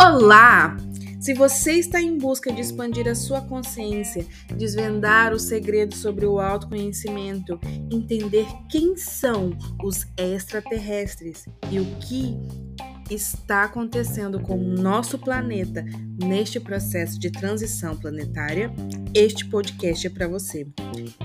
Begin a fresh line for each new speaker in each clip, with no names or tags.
Olá! Se você está em busca de expandir a sua consciência, desvendar os segredos sobre o autoconhecimento, entender quem são os extraterrestres e o que está acontecendo com o nosso planeta neste processo de transição planetária, este podcast é para você.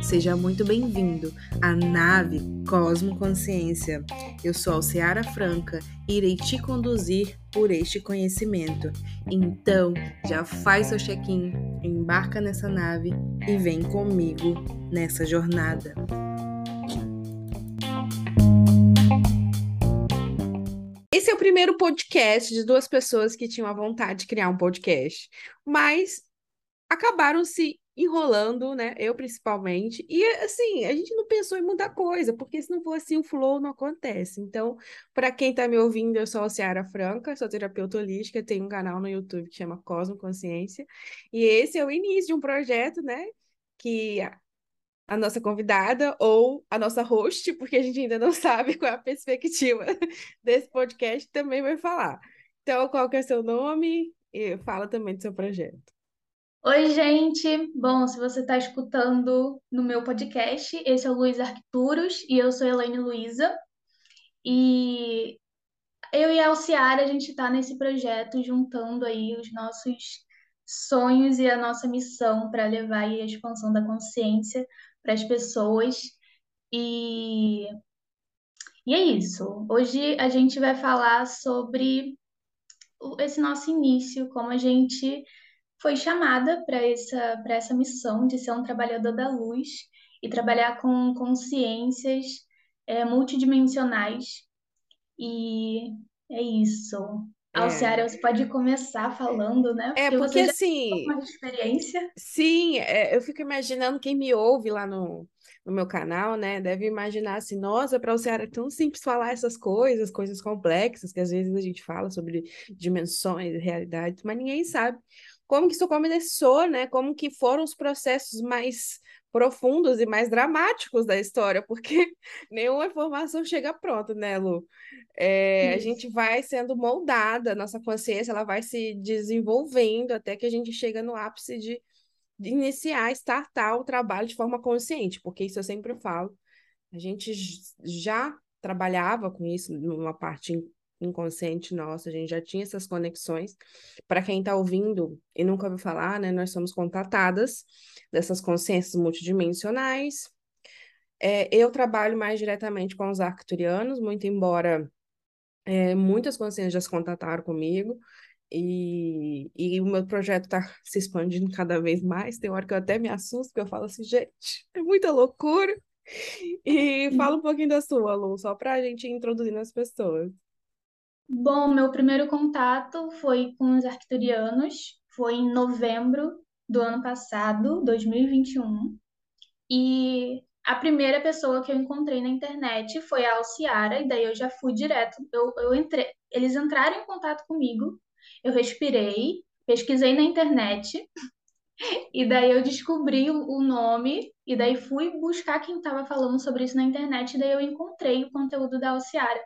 Seja muito bem-vindo à nave Cosmo Consciência. Eu sou Alceara Franca e irei te conduzir por este conhecimento. Então, já faz seu check-in, embarca nessa nave e vem comigo nessa jornada. Esse é o primeiro podcast de duas pessoas que tinham a vontade de criar um podcast, mas acabaram se enrolando, né? Eu principalmente. E assim, a gente não pensou em muita coisa, porque se não for assim, o flow não acontece. Então, para quem está me ouvindo, eu sou a Ciara Franca, sou terapeuta holística, tenho um canal no YouTube que chama Cosmo Consciência. E esse é o início de um projeto, né? Que a nossa convidada ou a nossa host, porque a gente ainda não sabe qual é a perspectiva desse podcast, também vai falar. Então, qual que é o seu nome? E fala também do seu projeto.
Oi, gente! Bom, se você está escutando no meu podcast, esse é o Luiz Arcturus e eu sou Elaine Luiza. E eu e a Alciara, a gente está nesse projeto juntando aí os nossos sonhos e a nossa missão para levar a expansão da consciência para as pessoas. E... e é isso. Hoje a gente vai falar sobre esse nosso início, como a gente foi chamada para essa, essa missão de ser um trabalhador da luz e trabalhar com consciências é, multidimensionais. E é isso. É. Alciara, você pode começar falando, né?
É, porque, porque assim.
Uma experiência.
Sim, é, eu fico imaginando quem me ouve lá no, no meu canal, né? Deve imaginar assim, nossa, para o é tão simples falar essas coisas, coisas complexas, que às vezes a gente fala sobre dimensões, realidades, mas ninguém sabe como que isso começou, né? Como que foram os processos mais profundos e mais dramáticos da história, porque nenhuma informação chega pronta, né, Lu? É, a gente vai sendo moldada, nossa consciência ela vai se desenvolvendo até que a gente chega no ápice de, de iniciar, startar o trabalho de forma consciente, porque isso eu sempre falo, a gente já trabalhava com isso numa parte inconsciente nossa, a gente já tinha essas conexões. Para quem está ouvindo e nunca ouviu falar, né, nós somos contatadas dessas consciências multidimensionais. É, eu trabalho mais diretamente com os arcturianos, muito embora é, muitas consciências já se contataram comigo. E, e o meu projeto está se expandindo cada vez mais. Tem hora que eu até me assusto, porque eu falo assim, gente, é muita loucura. E fala um pouquinho da sua, Lu, só para a gente introduzir as pessoas.
Bom, meu primeiro contato foi com os arcturianos, foi em novembro do ano passado, 2021. E a primeira pessoa que eu encontrei na internet foi a Alciara, e daí eu já fui direto. Eu, eu eles entraram em contato comigo, eu respirei, pesquisei na internet, e daí eu descobri o nome, e daí fui buscar quem estava falando sobre isso na internet, e daí eu encontrei o conteúdo da Alciara.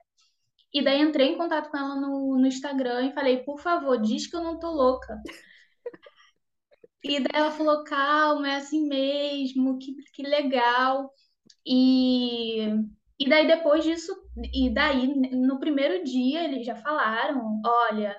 E daí entrei em contato com ela no, no Instagram e falei, por favor, diz que eu não tô louca. E daí ela falou, calma, é assim mesmo, que, que legal. E, e daí depois disso, e daí no primeiro dia eles já falaram, olha,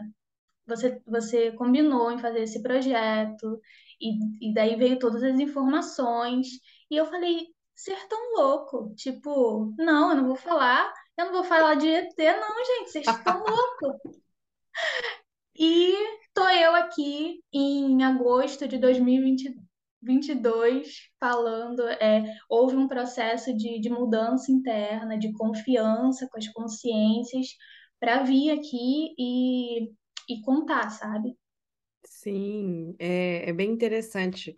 você, você combinou em fazer esse projeto, e, e daí veio todas as informações. E eu falei, ser tão louco, tipo, não, eu não vou falar eu não vou falar de ET, não, gente, vocês estão loucos. E tô eu aqui em agosto de 2022 falando, é, houve um processo de, de mudança interna, de confiança com as consciências, para vir aqui e, e contar, sabe?
Sim, é, é bem interessante.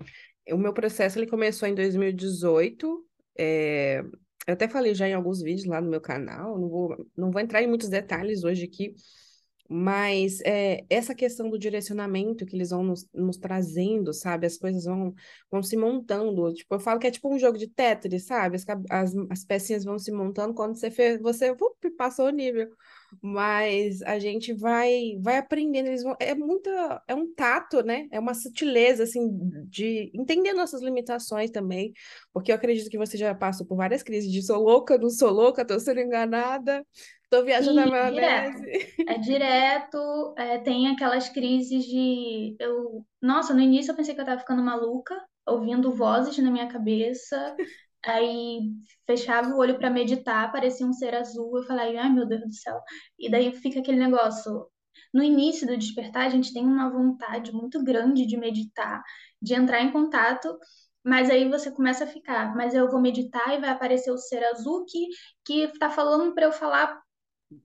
O meu processo ele começou em 2018. É, eu até falei já em alguns vídeos lá no meu canal, não vou, não vou entrar em muitos detalhes hoje aqui, Mas é, essa questão do direcionamento que eles vão nos, nos, trazendo, sabe? As coisas vão, vão se montando. Tipo, eu falo que é tipo um jogo de Tetris, sabe? As, as, as pecinhas vão se montando quando você fez, você up, passou o nível. Mas a gente vai vai aprendendo, eles vão, é muita, é um tato, né? É uma sutileza, assim, de entender nossas limitações também, porque eu acredito que você já passou por várias crises de sou louca, não sou louca, tô sendo enganada, Tô viajando na
é
maionese.
direto. É direto, é, tem aquelas crises de eu, nossa, no início eu pensei que eu tava ficando maluca, ouvindo vozes na minha cabeça. Aí fechava o olho para meditar, parecia um ser azul. Eu falei, ai meu Deus do céu. E daí fica aquele negócio. No início do despertar, a gente tem uma vontade muito grande de meditar, de entrar em contato mas aí você começa a ficar, mas eu vou meditar e vai aparecer o ser azul que, que tá falando para eu falar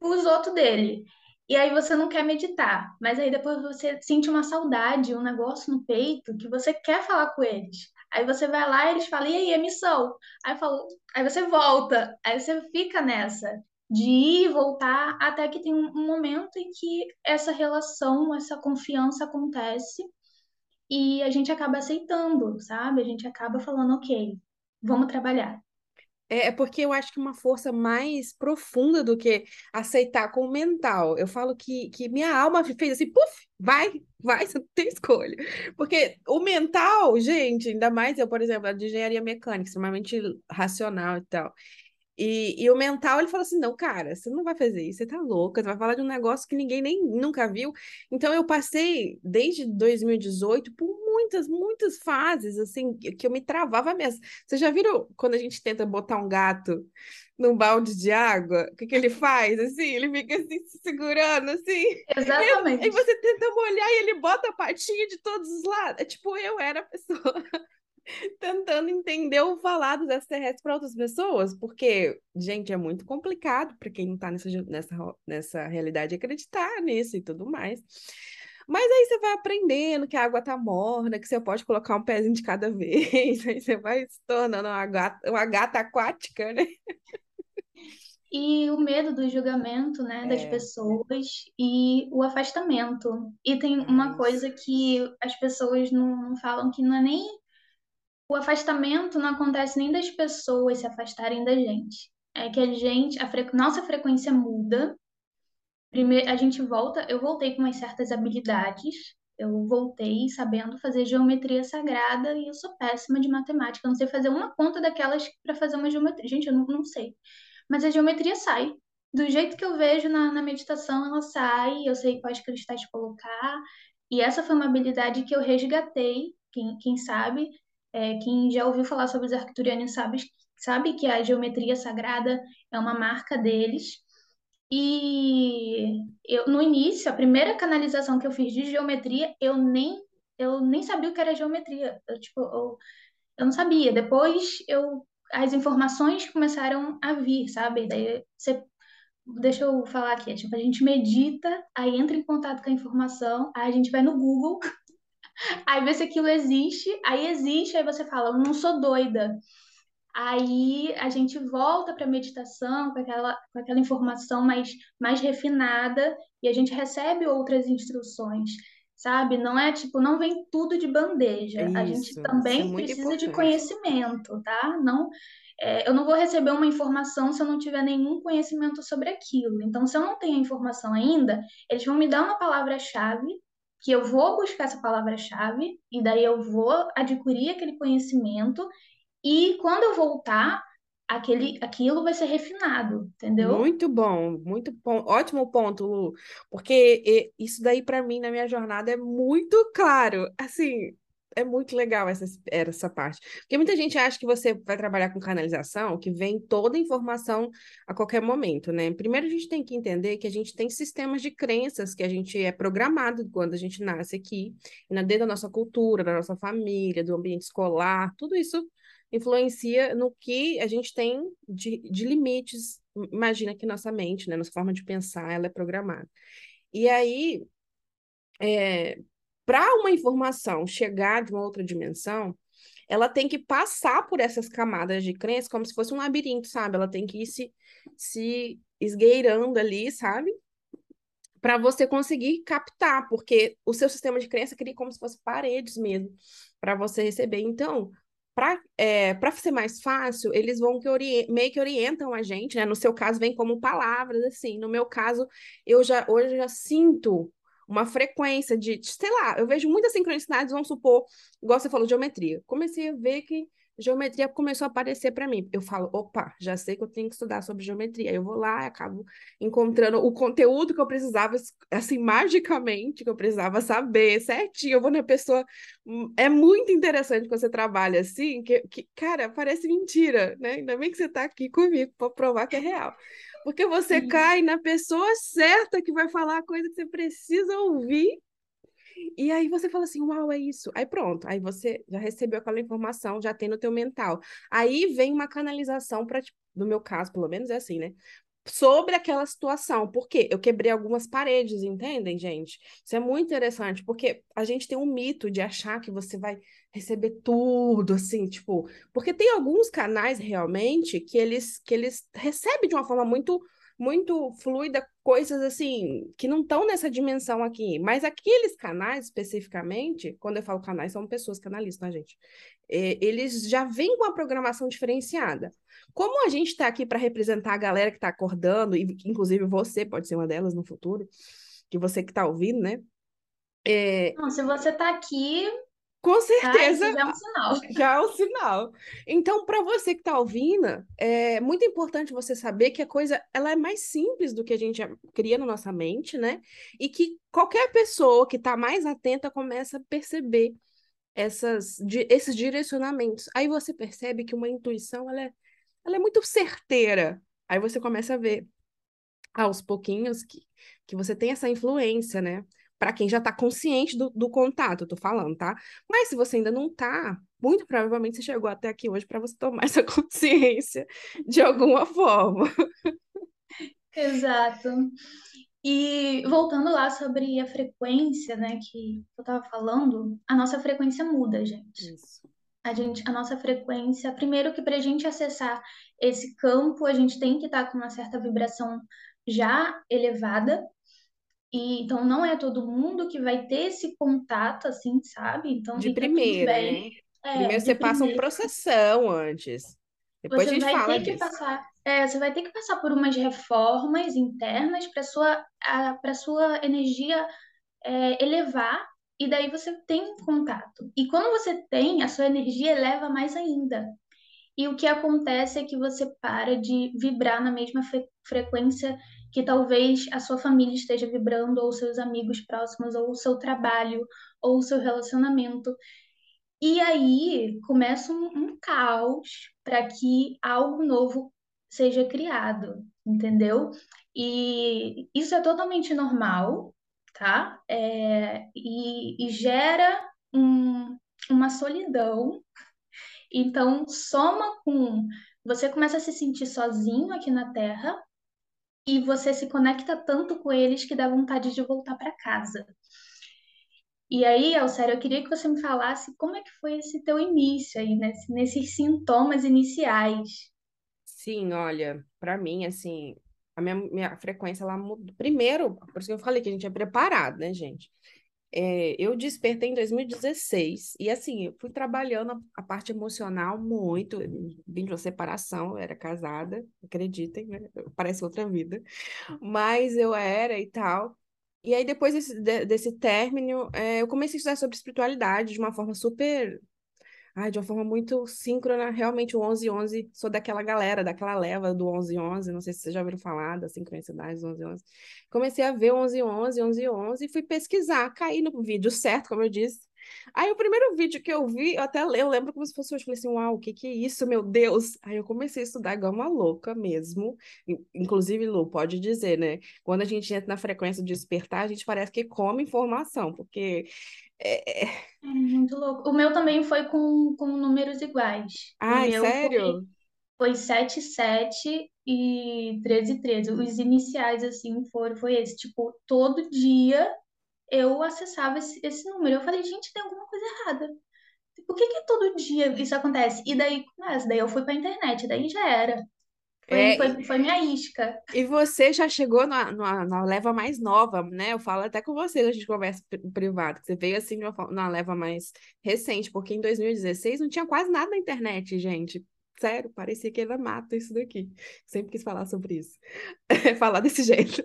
os outros dele. E aí você não quer meditar, mas aí depois você sente uma saudade, um negócio no peito que você quer falar com eles. Aí você vai lá e eles falam, e aí, a missão? Aí, falo, aí você volta, aí você fica nessa de ir e voltar até que tem um momento em que essa relação, essa confiança acontece e a gente acaba aceitando, sabe? A gente acaba falando, ok, vamos trabalhar.
É, é porque eu acho que uma força mais profunda do que aceitar com o mental. Eu falo que, que minha alma fez assim, puf, vai, vai, você não tem escolha. Porque o mental, gente, ainda mais eu, por exemplo, de engenharia mecânica, extremamente racional e tal. E, e o mental, ele falou assim: não, cara, você não vai fazer isso, você tá louca, você vai falar de um negócio que ninguém nem nunca viu. Então, eu passei, desde 2018, por muitas, muitas fases, assim, que eu me travava mesmo. Vocês já viram quando a gente tenta botar um gato num balde de água? O que, que ele faz? Assim, ele fica assim, se segurando, assim.
Exatamente.
E, e você tenta molhar e ele bota a patinha de todos os lados. É tipo, eu era a pessoa tentando entender o falar dos extraterrestres para outras pessoas, porque, gente, é muito complicado para quem não está nessa, nessa, nessa realidade acreditar nisso e tudo mais. Mas aí você vai aprendendo que a água tá morna, que você pode colocar um pezinho de cada vez, aí você vai se tornando uma gata, uma gata aquática, né?
E o medo do julgamento, né, é. das pessoas e o afastamento. E tem uma coisa que as pessoas não, não falam que não é nem o afastamento não acontece nem das pessoas se afastarem da gente. É que a gente, a fre... nossa frequência muda. Primeiro, a gente volta, eu voltei com umas certas habilidades. Eu voltei sabendo fazer geometria sagrada e eu sou péssima de matemática. Eu não sei fazer uma conta daquelas para fazer uma geometria. Gente, eu não, não sei. Mas a geometria sai. Do jeito que eu vejo na, na meditação, ela sai. Eu sei quais cristais colocar. E essa foi uma habilidade que eu resgatei, quem, quem sabe, é, quem já ouviu falar sobre os arcturianos sabe, sabe que a geometria sagrada é uma marca deles. E eu, no início, a primeira canalização que eu fiz de geometria, eu nem, eu nem sabia o que era geometria. Eu, tipo, eu, eu não sabia. Depois, eu, as informações começaram a vir, sabe? Daí você deixa eu falar aqui, é, tipo, a gente medita, aí entra em contato com a informação, aí a gente vai no Google, Aí vê se aquilo existe, aí existe, aí você fala, eu não sou doida. Aí a gente volta para a meditação com aquela, com aquela informação mais, mais refinada e a gente recebe outras instruções, sabe? Não é tipo, não vem tudo de bandeja.
Isso,
a gente também
é
precisa
importante.
de conhecimento, tá? Não, é, eu não vou receber uma informação se eu não tiver nenhum conhecimento sobre aquilo. Então, se eu não tenho a informação ainda, eles vão me dar uma palavra-chave que eu vou buscar essa palavra-chave e daí eu vou adquirir aquele conhecimento e quando eu voltar, aquele, aquilo vai ser refinado, entendeu?
Muito bom, muito bom, ótimo ponto, Lu, porque isso daí para mim na minha jornada é muito claro, assim, é muito legal essa, essa parte. Porque muita gente acha que você vai trabalhar com canalização, que vem toda a informação a qualquer momento, né? Primeiro a gente tem que entender que a gente tem sistemas de crenças que a gente é programado quando a gente nasce aqui, dentro da nossa cultura, da nossa família, do ambiente escolar, tudo isso influencia no que a gente tem de, de limites. Imagina que nossa mente, né? Nossa forma de pensar, ela é programada. E aí, é, para uma informação chegar de uma outra dimensão, ela tem que passar por essas camadas de crença como se fosse um labirinto, sabe? Ela tem que ir se, se esgueirando ali, sabe? para você conseguir captar, porque o seu sistema de crença cria como se fosse paredes mesmo para você receber. Então, para é, ser mais fácil, eles vão que meio que orientam a gente, né? No seu caso, vem como palavras, assim. No meu caso, eu já hoje eu já sinto uma frequência de, sei lá, eu vejo muitas sincronicidades, vamos supor, igual você falou, geometria. Comecei a ver que geometria começou a aparecer para mim. Eu falo, opa, já sei que eu tenho que estudar sobre geometria. Eu vou lá acabo encontrando o conteúdo que eu precisava, assim, magicamente, que eu precisava saber certinho. Eu vou na pessoa. Hum, é muito interessante quando você trabalha assim, que, que cara, parece mentira, né? Ainda bem que você está aqui comigo para provar que é real. Porque você Sim. cai na pessoa certa que vai falar a coisa que você precisa ouvir e aí você fala assim, uau, é isso. Aí pronto, aí você já recebeu aquela informação, já tem no teu mental. Aí vem uma canalização para, tipo, no meu caso, pelo menos é assim, né? Sobre aquela situação. Porque eu quebrei algumas paredes, entendem, gente? Isso é muito interessante, porque a gente tem um mito de achar que você vai receber tudo, assim, tipo, porque tem alguns canais realmente que eles que eles recebem de uma forma muito muito fluida, coisas assim, que não estão nessa dimensão aqui. Mas aqueles canais, especificamente, quando eu falo canais, são pessoas que analisam, tá, gente? É, eles já vêm com uma programação diferenciada. Como a gente está aqui para representar a galera que está acordando, e inclusive você pode ser uma delas no futuro, que você que está ouvindo, né?
É... Não, se você está aqui,
com certeza. Ah,
já é um sinal.
Já é um sinal. Então, para você que está ouvindo, é muito importante você saber que a coisa ela é mais simples do que a gente cria na nossa mente, né? E que qualquer pessoa que está mais atenta começa a perceber essas, esses direcionamentos. Aí você percebe que uma intuição ela é, ela é muito certeira. Aí você começa a ver aos pouquinhos que, que você tem essa influência, né? Para quem já está consciente do, do contato, eu tô falando, tá? Mas se você ainda não tá, muito provavelmente você chegou até aqui hoje para você tomar essa consciência de alguma forma.
Exato. E voltando lá sobre a frequência, né, que eu estava falando, a nossa frequência muda, gente. Isso. A gente, a nossa frequência, primeiro que para a gente acessar esse campo, a gente tem que estar tá com uma certa vibração já elevada, e, então não é todo mundo que vai ter esse contato, assim, sabe? Então
de primeira, né? É, Primeiro você passa um processão antes. Depois
você
a gente
vai
fala
ter
disso.
que passar, é, você vai ter que passar por umas reformas internas para sua para sua energia é, elevar e daí você tem contato. E quando você tem, a sua energia eleva mais ainda. E o que acontece é que você para de vibrar na mesma fre frequência que talvez a sua família esteja vibrando, ou seus amigos próximos, ou o seu trabalho, ou o seu relacionamento. E aí começa um, um caos para que algo novo seja criado, entendeu? E isso é totalmente normal, tá? É, e, e gera um, uma solidão. Então, soma com. Você começa a se sentir sozinho aqui na Terra, e você se conecta tanto com eles que dá vontade de voltar para casa. E aí, Alcério, eu queria que você me falasse como é que foi esse teu início aí, nesse, nesses sintomas iniciais.
Sim, olha, para mim, assim, a minha, minha frequência, ela mudou. Primeiro, por isso que eu falei que a gente é preparado, né, gente? É, eu despertei em 2016 e assim, eu fui trabalhando a, parte emocional muito, vim de uma separação, eu era casada, acreditem, né? parece outra vida, mas eu era e tal. E aí depois desse, desse término, é, eu comecei a estudar sobre espiritualidade de uma forma super Ai, de uma forma muito síncrona, realmente o 1111, sou daquela galera, daquela leva do 1111, não sei se vocês já ouviram falar da sincronicidade do 1111. Comecei a ver 1111, 1111 e fui pesquisar, caí no vídeo certo, como eu disse. Aí o primeiro vídeo que eu vi, eu até eu lembro como se fosse hoje, falei assim, uau, o que que é isso, meu Deus? Aí eu comecei a estudar igual uma louca mesmo. Inclusive, Lu, pode dizer, né? Quando a gente entra na frequência de despertar, a gente parece que come informação, porque
é, é... é muito louco. O meu também foi com, com números iguais.
Ai, sério?
Foi, foi 7, 7 e 13, 13. Os iniciais, assim, foram, foi esse. Tipo, todo dia eu acessava esse, esse número. Eu falei, gente, tem alguma coisa errada. Por que que todo dia isso acontece? E daí começa, daí eu fui pra internet, daí já era. Foi, é, foi, foi, minha isca.
E você já chegou na, na, na, leva mais nova, né? Eu falo até com você, a gente conversa privado. Você veio assim na leva mais recente, porque em 2016 não tinha quase nada na internet, gente. Sério, parecia que era mata isso daqui. Sempre quis falar sobre isso. falar desse jeito.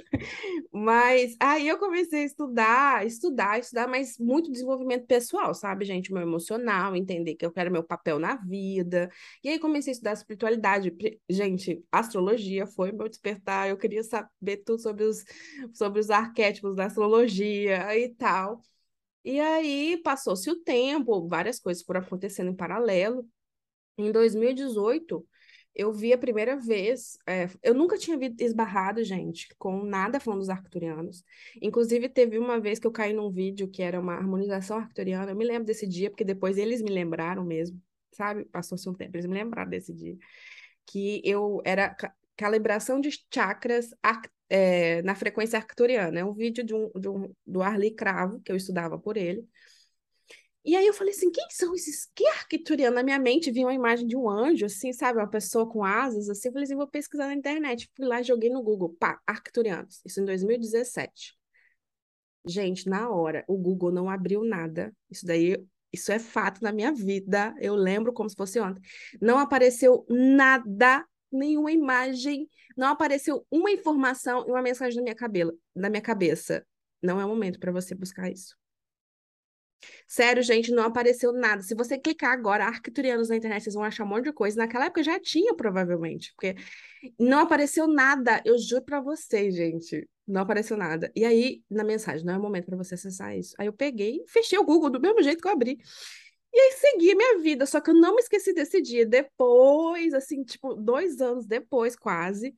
Mas aí eu comecei a estudar, estudar, estudar, mas muito desenvolvimento pessoal, sabe, gente? Meu emocional, entender que eu quero meu papel na vida. E aí comecei a estudar espiritualidade. Gente, astrologia foi meu despertar. Eu queria saber tudo sobre os, sobre os arquétipos da astrologia e tal. E aí passou-se o tempo, várias coisas foram acontecendo em paralelo. Em 2018, eu vi a primeira vez. É, eu nunca tinha visto esbarrado, gente, com nada falando dos arcturianos. Inclusive, teve uma vez que eu caí num vídeo que era uma harmonização arcturiana. Eu me lembro desse dia, porque depois eles me lembraram mesmo, sabe? Passou-se um tempo, eles me lembraram desse dia. Que eu era calibração de chakras é, na frequência arcturiana. É um vídeo de um, de um, do Arli Cravo, que eu estudava por ele. E aí eu falei assim, quem são esses? Que arquituriano? Na minha mente vinha uma imagem de um anjo, assim, sabe? Uma pessoa com asas, assim. Eu falei assim, vou pesquisar na internet. Fui lá, joguei no Google, pá, arquiturianos. Isso em 2017. Gente, na hora, o Google não abriu nada. Isso daí, isso é fato na minha vida. Eu lembro como se fosse ontem. Não apareceu nada, nenhuma imagem, não apareceu uma informação e uma mensagem na minha, cabela, na minha cabeça. Não é o momento para você buscar isso. Sério, gente, não apareceu nada. Se você clicar agora, arquiturianos na internet, vocês vão achar um monte de coisa. Naquela época já tinha, provavelmente, porque não apareceu nada. Eu juro pra vocês, gente. Não apareceu nada. E aí, na mensagem, não é momento para você acessar isso. Aí eu peguei fechei o Google do mesmo jeito que eu abri. E aí segui minha vida, só que eu não me esqueci desse dia. Depois, assim, tipo, dois anos depois, quase,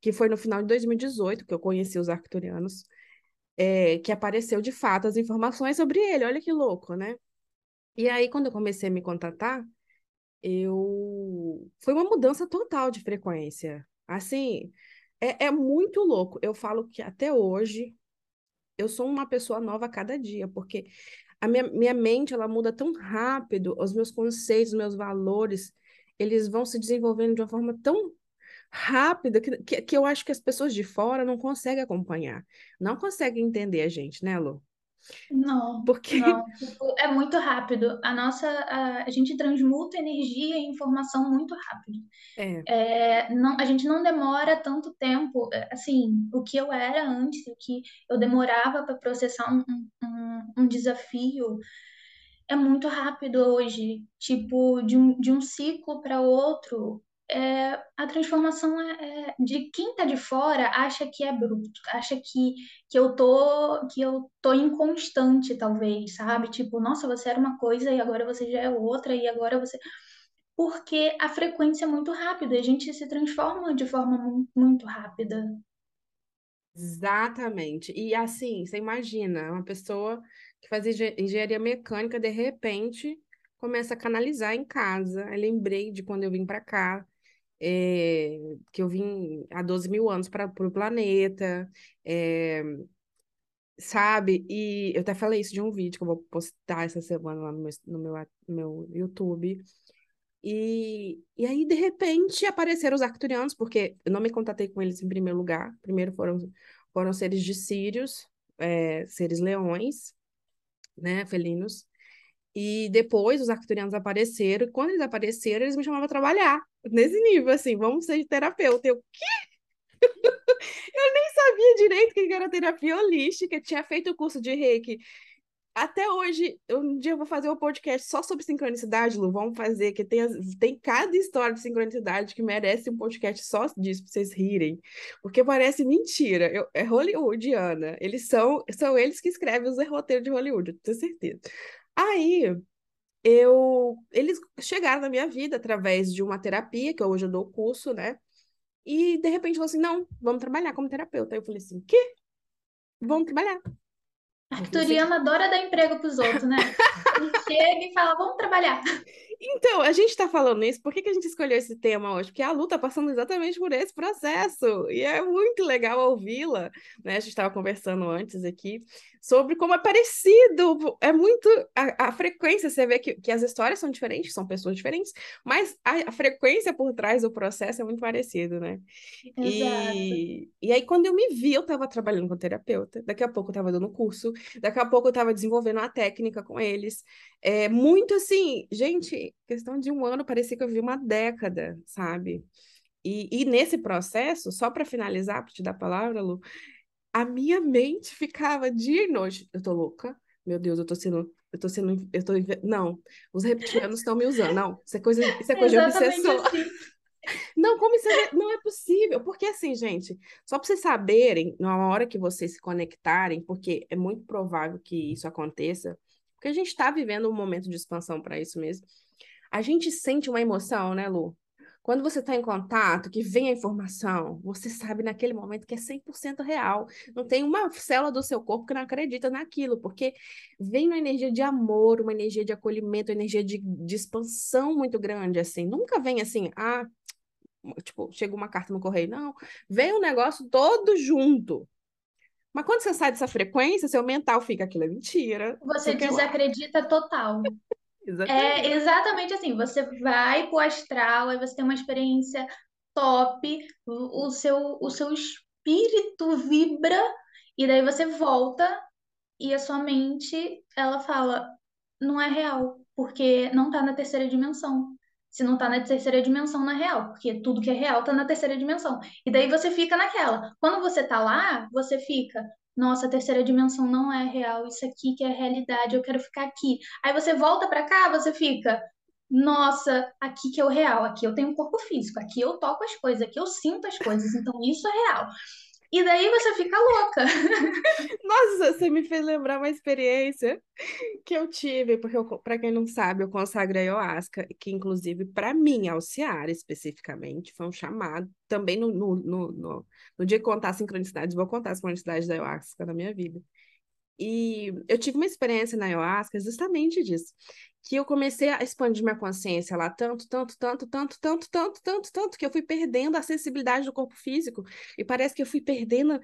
que foi no final de 2018 que eu conheci os arcturianos é, que apareceu de fato as informações sobre ele. Olha que louco, né? E aí, quando eu comecei a me contatar, eu. Foi uma mudança total de frequência. Assim, é, é muito louco. Eu falo que até hoje eu sou uma pessoa nova a cada dia, porque a minha, minha mente ela muda tão rápido, os meus conceitos, os meus valores, eles vão se desenvolvendo de uma forma tão rápida que, que, eu acho que as pessoas de fora não conseguem acompanhar, não conseguem entender a gente, né, Lu?
Não, Porque... não. Tipo, é muito rápido. A nossa, a, a, gente transmuta energia e informação muito rápido. É. É, não, a gente não demora tanto tempo. É, assim, o que eu era antes, o que eu demorava para processar um, um, um desafio, é muito rápido hoje. Tipo, de um, de um ciclo para outro, é, a transformação é, é, de quem está de fora acha que é bruto, acha que, que eu tô que eu tô inconstante, talvez, sabe? Tipo, nossa, você era uma coisa e agora você já é outra, e agora você. Porque a frequência é muito rápida, a gente se transforma de forma muito, rápida.
Exatamente. E assim, você imagina, uma pessoa que faz engenharia mecânica, de repente, começa a canalizar em casa. Eu lembrei de quando eu vim para cá, é, que eu vim há 12 mil anos para o planeta, é, sabe? E eu até falei isso de um vídeo que eu vou postar essa semana lá no meu, no meu, no meu YouTube. E, e aí, de repente, apareceram os arcturianos, porque eu não me contatei com eles em primeiro lugar. Primeiro foram, foram seres de Sírios, é, seres leões, né, felinos. E depois os arcturianos apareceram, e quando eles apareceram, eles me chamavam para trabalhar nesse nível, assim, vamos ser terapeuta. Eu, quê? eu nem sabia direito que era terapia holística, tinha feito o curso de reiki. Até hoje, um dia eu vou fazer um podcast só sobre sincronicidade, Lu. Vamos fazer, que tem, tem cada história de sincronicidade que merece um podcast só disso, pra vocês rirem. Porque parece mentira. Eu, é hollywoodiana. Eles são, são eles que escrevem os roteiros de Hollywood, eu tenho certeza. Aí, eu eles chegaram na minha vida através de uma terapia, que hoje eu dou curso, né? E de repente falou assim: não, vamos trabalhar como terapeuta. Aí eu falei assim: quê? Vamos trabalhar.
A Arcturiana adora dar emprego para os outros, né? Chega e fala: vamos trabalhar.
Então, a gente está falando isso, por que, que a gente escolheu esse tema hoje? Porque a Lu está passando exatamente por esse processo, e é muito legal ouvi-la, né? A gente estava conversando antes aqui sobre como é parecido, é muito, a, a frequência, você vê que, que as histórias são diferentes, são pessoas diferentes, mas a, a frequência por trás do processo é muito parecido, né?
Exato.
E, e aí, quando eu me vi, eu estava trabalhando com terapeuta, daqui a pouco eu estava dando curso, daqui a pouco eu estava desenvolvendo uma técnica com eles, é muito assim, gente, questão de um ano, parecia que eu vi uma década, sabe? E, e nesse processo, só para finalizar, para te dar a palavra, Lu, a minha mente ficava dia e noite. Eu tô louca? Meu Deus, eu tô sendo. Eu tô sendo. Eu tô. Não, os reptilianos estão me usando. Não, isso é coisa, isso é coisa de obsessor. Assim. Não, como isso é, não é possível? Porque assim, gente, só para vocês saberem, na hora que vocês se conectarem, porque é muito provável que isso aconteça, porque a gente está vivendo um momento de expansão para isso mesmo. A gente sente uma emoção, né, Lu? Quando você está em contato, que vem a informação, você sabe naquele momento que é 100% real. Não tem uma célula do seu corpo que não acredita naquilo, porque vem uma energia de amor, uma energia de acolhimento, uma energia de, de expansão muito grande, assim. Nunca vem assim, ah, tipo, chega uma carta no correio. Não, vem um negócio todo junto. Mas quando você sai dessa frequência, seu mental fica aquilo é mentira.
Você desacredita total. Exatamente. É exatamente assim, você vai pro astral, aí você tem uma experiência top, o, seu, o seu espírito vibra, e daí você volta e a sua mente, ela fala, não é real, porque não tá na terceira dimensão. Se não tá na terceira dimensão, não é real, porque tudo que é real tá na terceira dimensão. E daí você fica naquela. Quando você tá lá, você fica, nossa, a terceira dimensão não é real, isso aqui que é realidade, eu quero ficar aqui. Aí você volta para cá, você fica, nossa, aqui que é o real, aqui eu tenho um corpo físico, aqui eu toco as coisas, aqui eu sinto as coisas, então isso é real. E daí você fica louca.
Nossa, você me fez lembrar uma experiência que eu tive, porque para quem não sabe, eu consagro a ayahuasca, que inclusive para mim, Alciara especificamente, foi um chamado, também no, no, no, no, no dia que contar sincronicidades, vou contar as sincronicidades da ayahuasca na minha vida. E eu tive uma experiência na ayahuasca justamente disso que eu comecei a expandir minha consciência lá tanto, tanto, tanto, tanto, tanto, tanto, tanto, tanto, que eu fui perdendo a sensibilidade do corpo físico e parece que eu fui perdendo.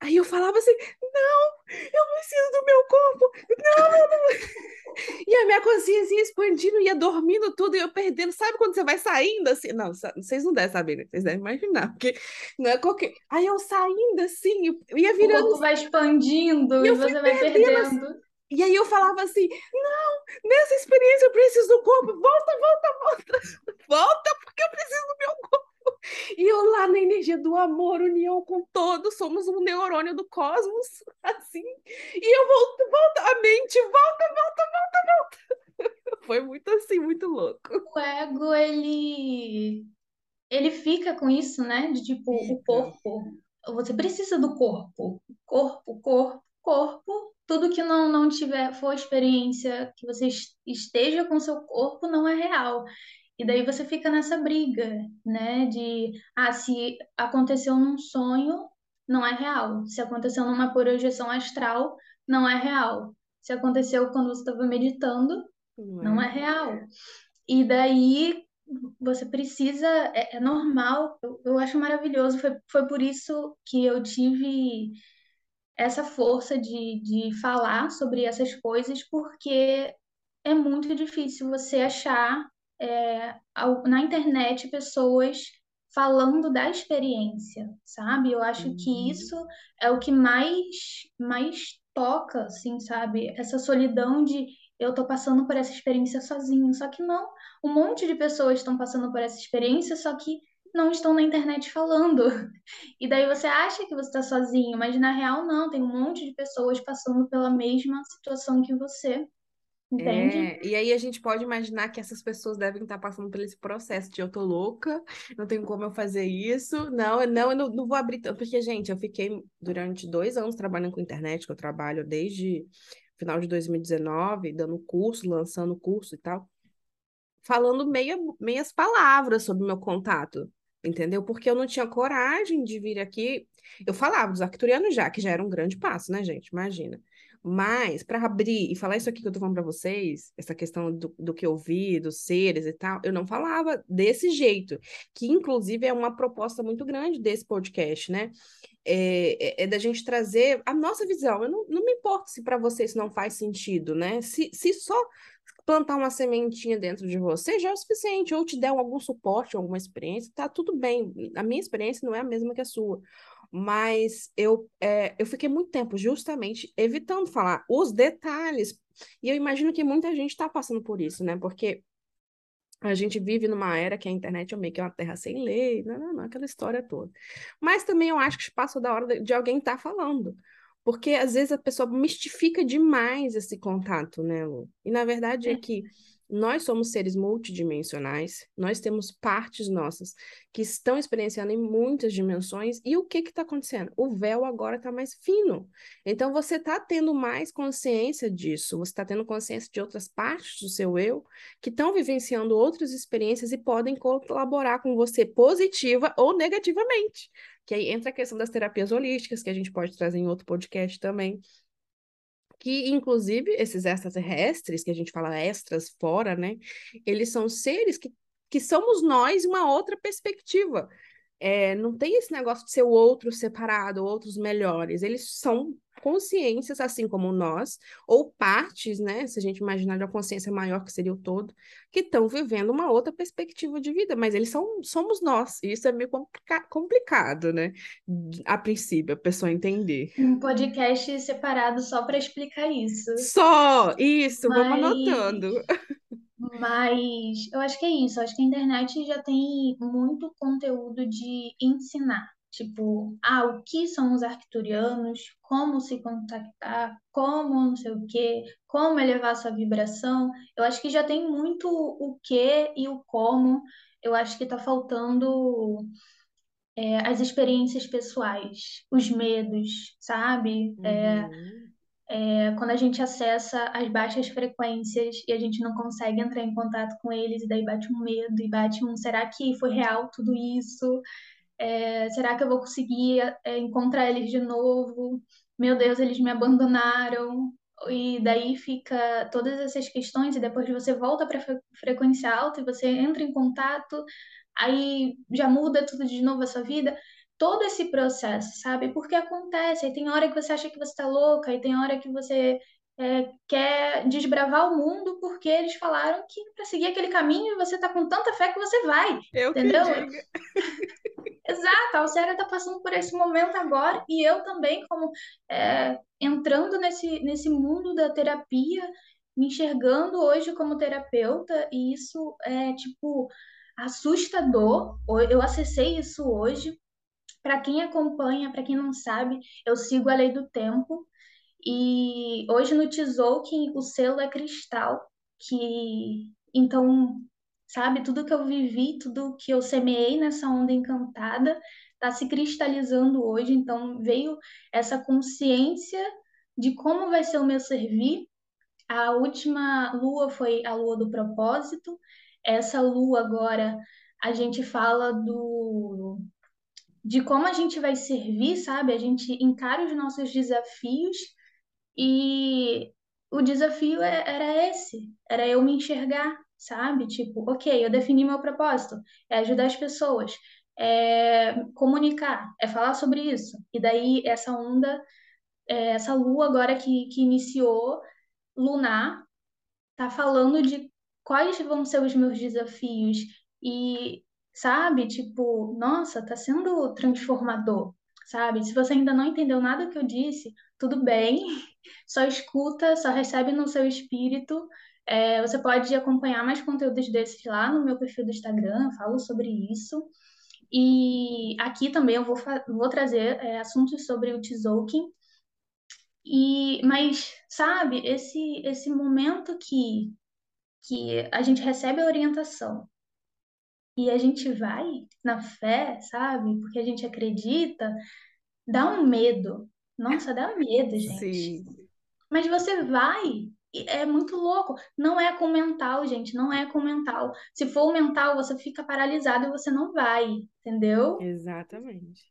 Aí eu falava assim: não, eu preciso do meu corpo, não, não, não. E a minha consciência ia expandindo, ia dormindo tudo, e eu perdendo. Sabe quando você vai saindo assim? Não, vocês não devem saber, né? Vocês devem imaginar, porque não é qualquer. Aí eu saindo assim, ia virando. O
corpo vai expandindo e, e você vai perdendo. Assim,
e aí eu falava assim: não, nessa experiência eu preciso do corpo, volta, volta, volta, volta, porque eu preciso do meu corpo. E eu lá na energia do amor, união com todos, somos um neurônio do cosmos, assim. E eu volto, volta, a mente volta, volta, volta, volta. Foi muito assim, muito louco.
O ego, ele ele fica com isso, né? De tipo, o corpo. Você precisa do corpo. Corpo, corpo, corpo tudo que não, não tiver, for experiência que você esteja com seu corpo, não é real. E daí você fica nessa briga, né? De, ah, se aconteceu num sonho, não é real. Se aconteceu numa projeção astral, não é real. Se aconteceu quando você estava meditando, não é. não é real. E daí você precisa, é, é normal, eu, eu acho maravilhoso. Foi, foi por isso que eu tive essa força de, de falar sobre essas coisas, porque é muito difícil você achar é, na internet pessoas falando da experiência, sabe? Eu acho uhum. que isso é o que mais, mais toca, assim, sabe? Essa solidão de eu tô passando por essa experiência sozinho, só que não, um monte de pessoas estão passando por essa experiência, só que não estão na internet falando. E daí você acha que você está sozinho, mas na real não, tem um monte de pessoas passando pela mesma situação que você. Entende?
É, e aí a gente pode imaginar que essas pessoas devem estar passando por esse processo de eu tô louca, não tenho como eu fazer isso. Não, não, eu não, não vou abrir porque, gente, eu fiquei durante dois anos trabalhando com internet, que eu trabalho desde final de 2019, dando curso, lançando curso e tal, falando meia, meias palavras sobre o meu contato entendeu? Porque eu não tinha coragem de vir aqui. Eu falava dos arcturianos já, que já era um grande passo, né, gente? Imagina. Mas, para abrir e falar isso aqui que eu tô falando para vocês, essa questão do, do que eu vi, dos seres e tal, eu não falava desse jeito, que inclusive é uma proposta muito grande desse podcast, né? É, é, é da gente trazer a nossa visão. Eu não, não me importo se para vocês não faz sentido, né? Se, se só plantar uma sementinha dentro de você já é o suficiente, ou te der algum suporte, alguma experiência, tá tudo bem. A minha experiência não é a mesma que a sua. Mas eu, é, eu fiquei muito tempo justamente evitando falar os detalhes. E eu imagino que muita gente está passando por isso, né? Porque a gente vive numa era que a internet é meio que uma terra sem lei, não, não, não, aquela história toda. Mas também eu acho que passou da hora de, alguém estar tá falando. Porque às vezes a pessoa mistifica demais esse contato, né, Lu? E na verdade é, é que nós somos seres multidimensionais, nós temos partes nossas que estão experienciando em muitas dimensões, e o que está acontecendo? O véu agora está mais fino. Então você está tendo mais consciência disso, você está tendo consciência de outras partes do seu eu que estão vivenciando outras experiências e podem colaborar com você positiva ou negativamente. Que aí entra a questão das terapias holísticas, que a gente pode trazer em outro podcast também que inclusive esses extraterrestres, que a gente fala extras fora, né? Eles são seres que, que somos nós uma outra perspectiva. É, não tem esse negócio de ser o outro separado, outros melhores. Eles são consciências, assim como nós, ou partes, né? Se a gente imaginar de uma consciência maior, que seria o todo, que estão vivendo uma outra perspectiva de vida, mas eles são, somos nós, e isso é meio complica complicado, né? A princípio, a pessoa entender.
Um podcast separado só para explicar isso.
Só! Isso, mas... vamos anotando.
Mas eu acho que é isso. Eu acho que a internet já tem muito conteúdo de ensinar. Tipo, ah, o que são os arcturianos, como se contactar, como não sei o quê, como elevar sua vibração. Eu acho que já tem muito o que e o como. Eu acho que está faltando é, as experiências pessoais, os medos, sabe? É, uhum. É, é, quando a gente acessa as baixas frequências e a gente não consegue entrar em contato com eles, e daí bate um medo, e bate um será que foi real tudo isso? É, será que eu vou conseguir é, encontrar eles de novo? Meu Deus, eles me abandonaram. E daí fica todas essas questões, e depois você volta para a frequência alta e você entra em contato, aí já muda tudo de novo a sua vida. Todo esse processo, sabe? Porque acontece. Aí tem hora que você acha que você está louca, e tem hora que você é, quer desbravar o mundo porque eles falaram que para seguir aquele caminho você tá com tanta fé que você vai.
Eu
entendeu? Exato, a Alcéria está passando por esse momento agora e eu também, como é, entrando nesse, nesse mundo da terapia, me enxergando hoje como terapeuta, e isso é tipo assustador. Eu acessei isso hoje. Para quem acompanha, para quem não sabe, eu sigo a lei do tempo. E hoje no Tzolk'in o selo é cristal, que então sabe? Tudo que eu vivi, tudo que eu semeei nessa onda encantada está se cristalizando hoje. Então veio essa consciência de como vai ser o meu servir. A última lua foi a lua do propósito. Essa lua agora a gente fala do de como a gente vai servir, sabe? A gente encara os nossos desafios e o desafio é, era esse, era eu me enxergar, sabe? Tipo, ok, eu defini meu propósito, é ajudar as pessoas, é comunicar, é falar sobre isso. E daí essa onda, é, essa lua agora que, que iniciou, lunar, tá falando de quais vão ser os meus desafios e, sabe, tipo, nossa, tá sendo transformador, sabe? Se você ainda não entendeu nada que eu disse, tudo bem, só escuta, só recebe no seu espírito é, você pode acompanhar mais conteúdos desses lá no meu perfil do Instagram, eu falo sobre isso. E aqui também eu vou, vou trazer é, assuntos sobre o Tzolk'in. E, mas, sabe, esse, esse momento que, que a gente recebe a orientação e a gente vai na fé, sabe, porque a gente acredita, dá um medo. Nossa, dá medo, gente.
Sim.
Mas você vai é muito louco. Não é com mental, gente, não é com mental. Se for o mental, você fica paralisado e você não vai, entendeu?
Exatamente.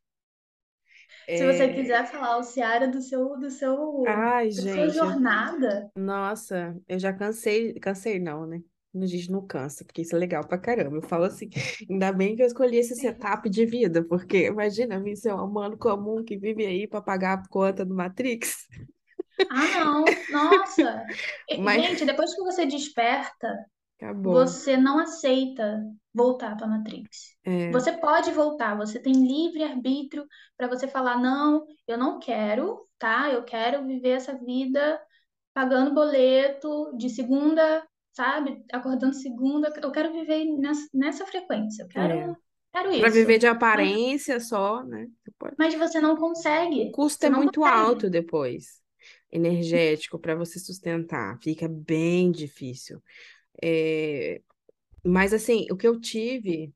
Se você
É...
quiser falar, o Ciara, do seu, do seu,
Ai,
da sua
gente,
jornada.
nossa, eu já cansei, cansei não, né? A gente não cansa, porque isso é legal pra caramba. Eu falo assim, ainda bem que eu escolhi esse setup de vida, porque imagina mim ser um humano comum que vive aí pra pagar a conta do Matrix.
Ah, não. Nossa.
Mas
Gente, depois que você desperta,
acabou.
você não aceita voltar para Matrix.
É,
Você pode voltar, você tem livre arbítrio para você falar, não, eu não quero, tá? Eu quero viver essa vida pagando boleto de segunda, sabe? Acordando segunda. Eu quero viver nessa, nessa frequência. Eu
é.
quero, quero
Para
isso.
viver de
Mas,
aparência só, né? Pode-
mas você não
O
consegue.
custo
Você
é muito
consegue.
alto depois, energético, para você sustentar. Fica bem difícil. É, Mas assim, o que eu tive,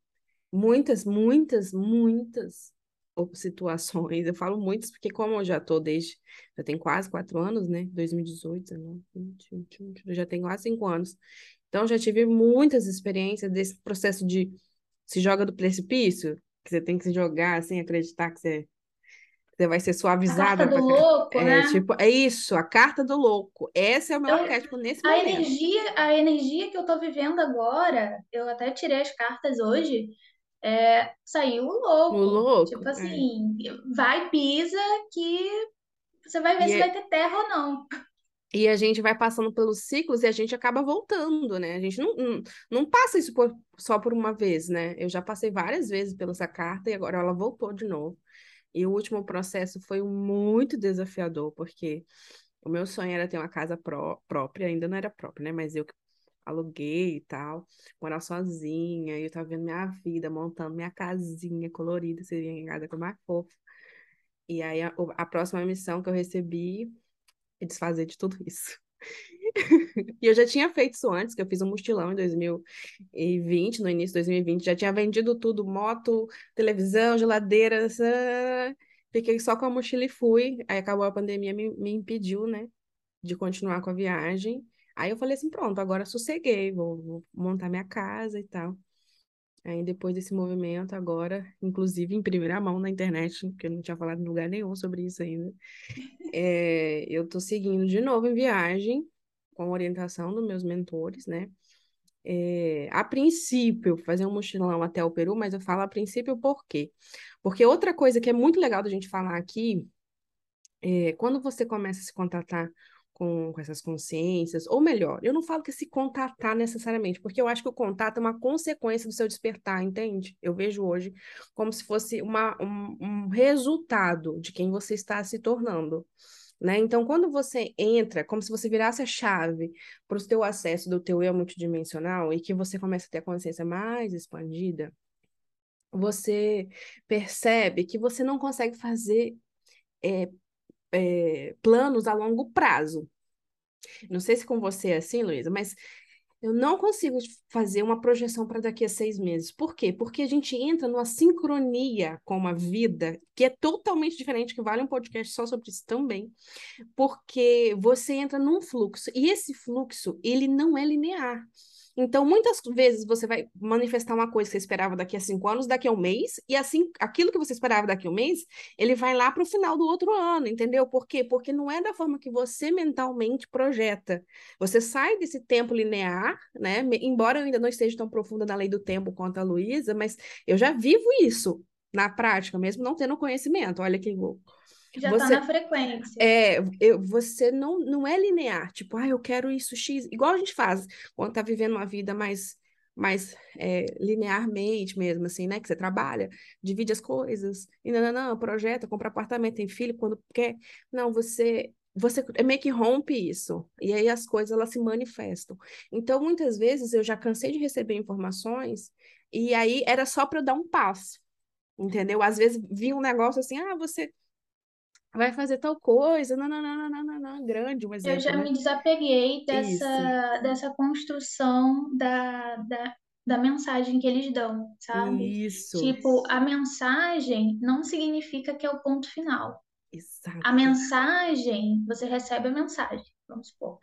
muitas, muitas, muitas op- situações, eu falo muitas porque como eu já tô desde, já tem quase quatro anos, né? 2018, 19, 20, 21, 22, já tem quase cinco anos. Então já tive muitas experiências desse processo de se joga do precipício, que você tem que se jogar sem acreditar que você, você vai ser
A carta
suavizada
do
pra...
louco,
É
né?
tipo, é isso, a carta do louco. Esse é o meu
Eu,
arquétipo nesse
a
momento.
energia, a energia que eu tô vivendo agora, eu até tirei as cartas hoje, é, saiu o
O
louco. Tipo
louco, é.
assim, vai, pisa, que você vai ver
E
se vai
é,
ter terra ou não.
E a gente vai passando pelos ciclos e a gente acaba voltando, né? A gente não, não, não passa isso por- só por uma vez, né? Eu já passei várias vezes pela essa carta e agora ela voltou de novo. E o último processo foi muito desafiador, porque o meu sonho era ter uma casa pró própria, ainda não era própria, né? Mas eu que aluguei e tal, morar sozinha, e eu tava vendo minha vida, montando minha casinha colorida, seria a casa que eu mais fofa. E aí a, a próxima missão que eu recebi é desfazer de tudo isso. E eu já tinha feito isso antes, que eu fiz um mochilão em 2020, no início de 2020, já tinha vendido tudo, moto, televisão, geladeira, fiquei só com a mochila e fui. Aí acabou a pandemia, me, me impediu, né, de continuar com a viagem. Aí eu falei assim, pronto, agora sosseguei, vou, vou montar minha casa e tal. Aí depois desse movimento, agora, inclusive em primeira mão na internet, porque eu não tinha falado em lugar nenhum sobre isso ainda, é, eu tô seguindo de novo em viagem, com a orientação dos meus mentores, né? É, a princípio, fazer um mochilão até o Peru, mas eu falo a princípio por quê? Porque outra coisa que é muito legal da gente falar aqui é, quando você começa a se contatar com, com essas consciências, ou melhor, eu não falo que se contatar necessariamente, porque eu acho que o contato é uma consequência do seu despertar, entende? Eu vejo hoje como se fosse uma, um, um resultado de quem você está se tornando. Né? Então, quando você entra, como se você virasse a chave para o teu acesso do teu eu multidimensional e que você começa a ter a consciência mais expandida, você percebe que você não consegue fazer é, é, planos a longo prazo. Não sei se com você é assim, Luísa, mas eu não consigo fazer uma projeção para daqui a seis meses. Por quê? Porque a gente entra numa sincronia com a vida que é totalmente diferente, que vale um podcast só sobre isso também, porque você entra num fluxo, e esse fluxo, ele não é linear. Então, muitas vezes você vai manifestar uma coisa que você esperava daqui a cinco anos, daqui a um mês, e assim, aquilo que você esperava daqui a um mês, ele vai lá para o final do outro ano, entendeu? Por quê? Porque não é da forma que você mentalmente projeta. Você sai desse tempo linear, né? Embora eu ainda não esteja tão profunda na lei do tempo quanto a Luísa, mas eu já vivo isso na prática, mesmo não tendo conhecimento. Olha que louco.
Já tá
Você,
na frequência.
é, eu, você não, não é linear, tipo, ah, eu quero isso X, igual a gente faz quando tá vivendo uma vida mais, mais é, linearmente mesmo, assim, né? Que você trabalha, divide as coisas, e não, não, não, projeta, compra apartamento, tem filho quando quer. Não, você. Você é meio que rompe isso, e aí as coisas elas se manifestam. Então, muitas vezes eu já cansei de receber informações, e aí era só para eu dar um passo, entendeu? Às vezes vinha um negócio assim, ah, você vai fazer tal coisa, não, não, não, não, não, não, não, grande um
Eu
exemplo,
já
né?
me desapeguei
Isso,
dessa, dessa construção da, da, da mensagem que eles dão, sabe?
isso,
Tipo, a mensagem não significa que é o ponto final. A
exato,
mensagem, você recebe a mensagem, vamos supor.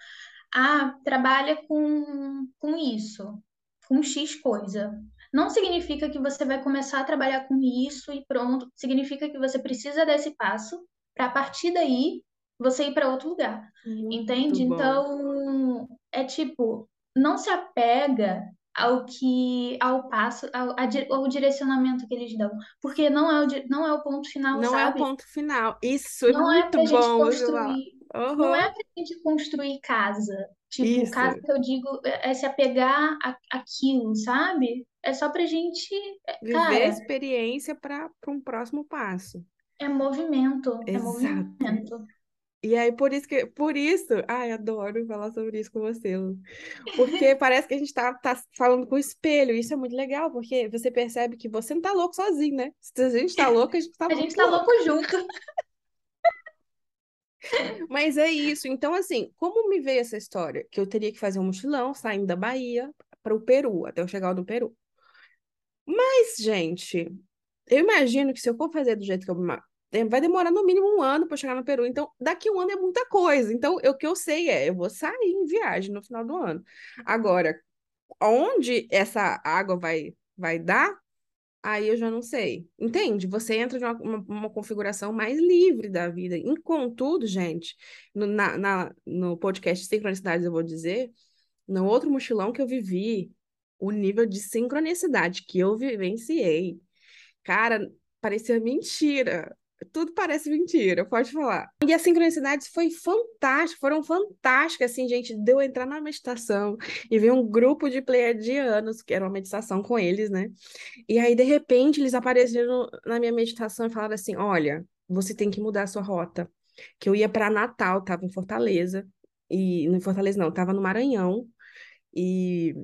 Ah, trabalha com, com isso, com X coisa. não significa que você vai começar a trabalhar com isso e pronto. Significa que você precisa desse passo para a partir daí você ir para outro lugar.
Muito
Entende?
bom.
Então, é tipo, não se apega ao que ao passo ao, ao direcionamento que eles dão, porque não é o não é o ponto final,
não
sabe?
é o ponto final. Isso é
não é
muito
gente
bom.
construir,
uhum.
não é pra gente construir casa. Tipo,
Isso.
casa que eu digo é, é se apegar a, aquilo, sabe? É só pra gente, é,
viver
cara,
a experiência para um próximo passo.
É movimento, é
Exato.
movimento.
E aí, por isso que, por isso, ai, adoro falar sobre isso com você, Lu. Porque parece que a gente tá, tá falando com o espelho. Isso é muito legal, porque você percebe que você não tá louco sozinho, né? Se a gente tá louco, a gente tá
A gente tá louco junto.
Mas é isso. Então, assim, como me veio essa história? Que eu teria que fazer um mochilão saindo da Bahia para o Peru, até eu chegar no Peru. Mas, gente, eu imagino que se eu for fazer do jeito que eu vai demorar no mínimo um ano para chegar no Peru. Então, daqui um ano é muita coisa. Então, o que eu sei é, eu vou sair em viagem no final do ano. Agora, onde essa água vai, vai dar, aí eu já não sei. Entende? Você entra em uma, uma, uma configuração mais livre da vida. E, contudo, gente, no, na, na, no podcast Sincronicidades eu vou dizer, no outro mochilão que eu vivi, o nível de sincronicidade que eu vivenciei, cara, parecia mentira tudo parece mentira, pode falar. E as sincronicidades foi fantástico, foram fantásticas, assim, gente, deu entrar na meditação e ver um grupo de pleiadianos, que era uma meditação com eles, né? E aí, de repente, eles apareceram na minha meditação e falaram assim, olha, você tem que mudar a sua rota. Que eu ia para Natal, tava em Fortaleza, e não em Fortaleza não, tava no Maranhão, e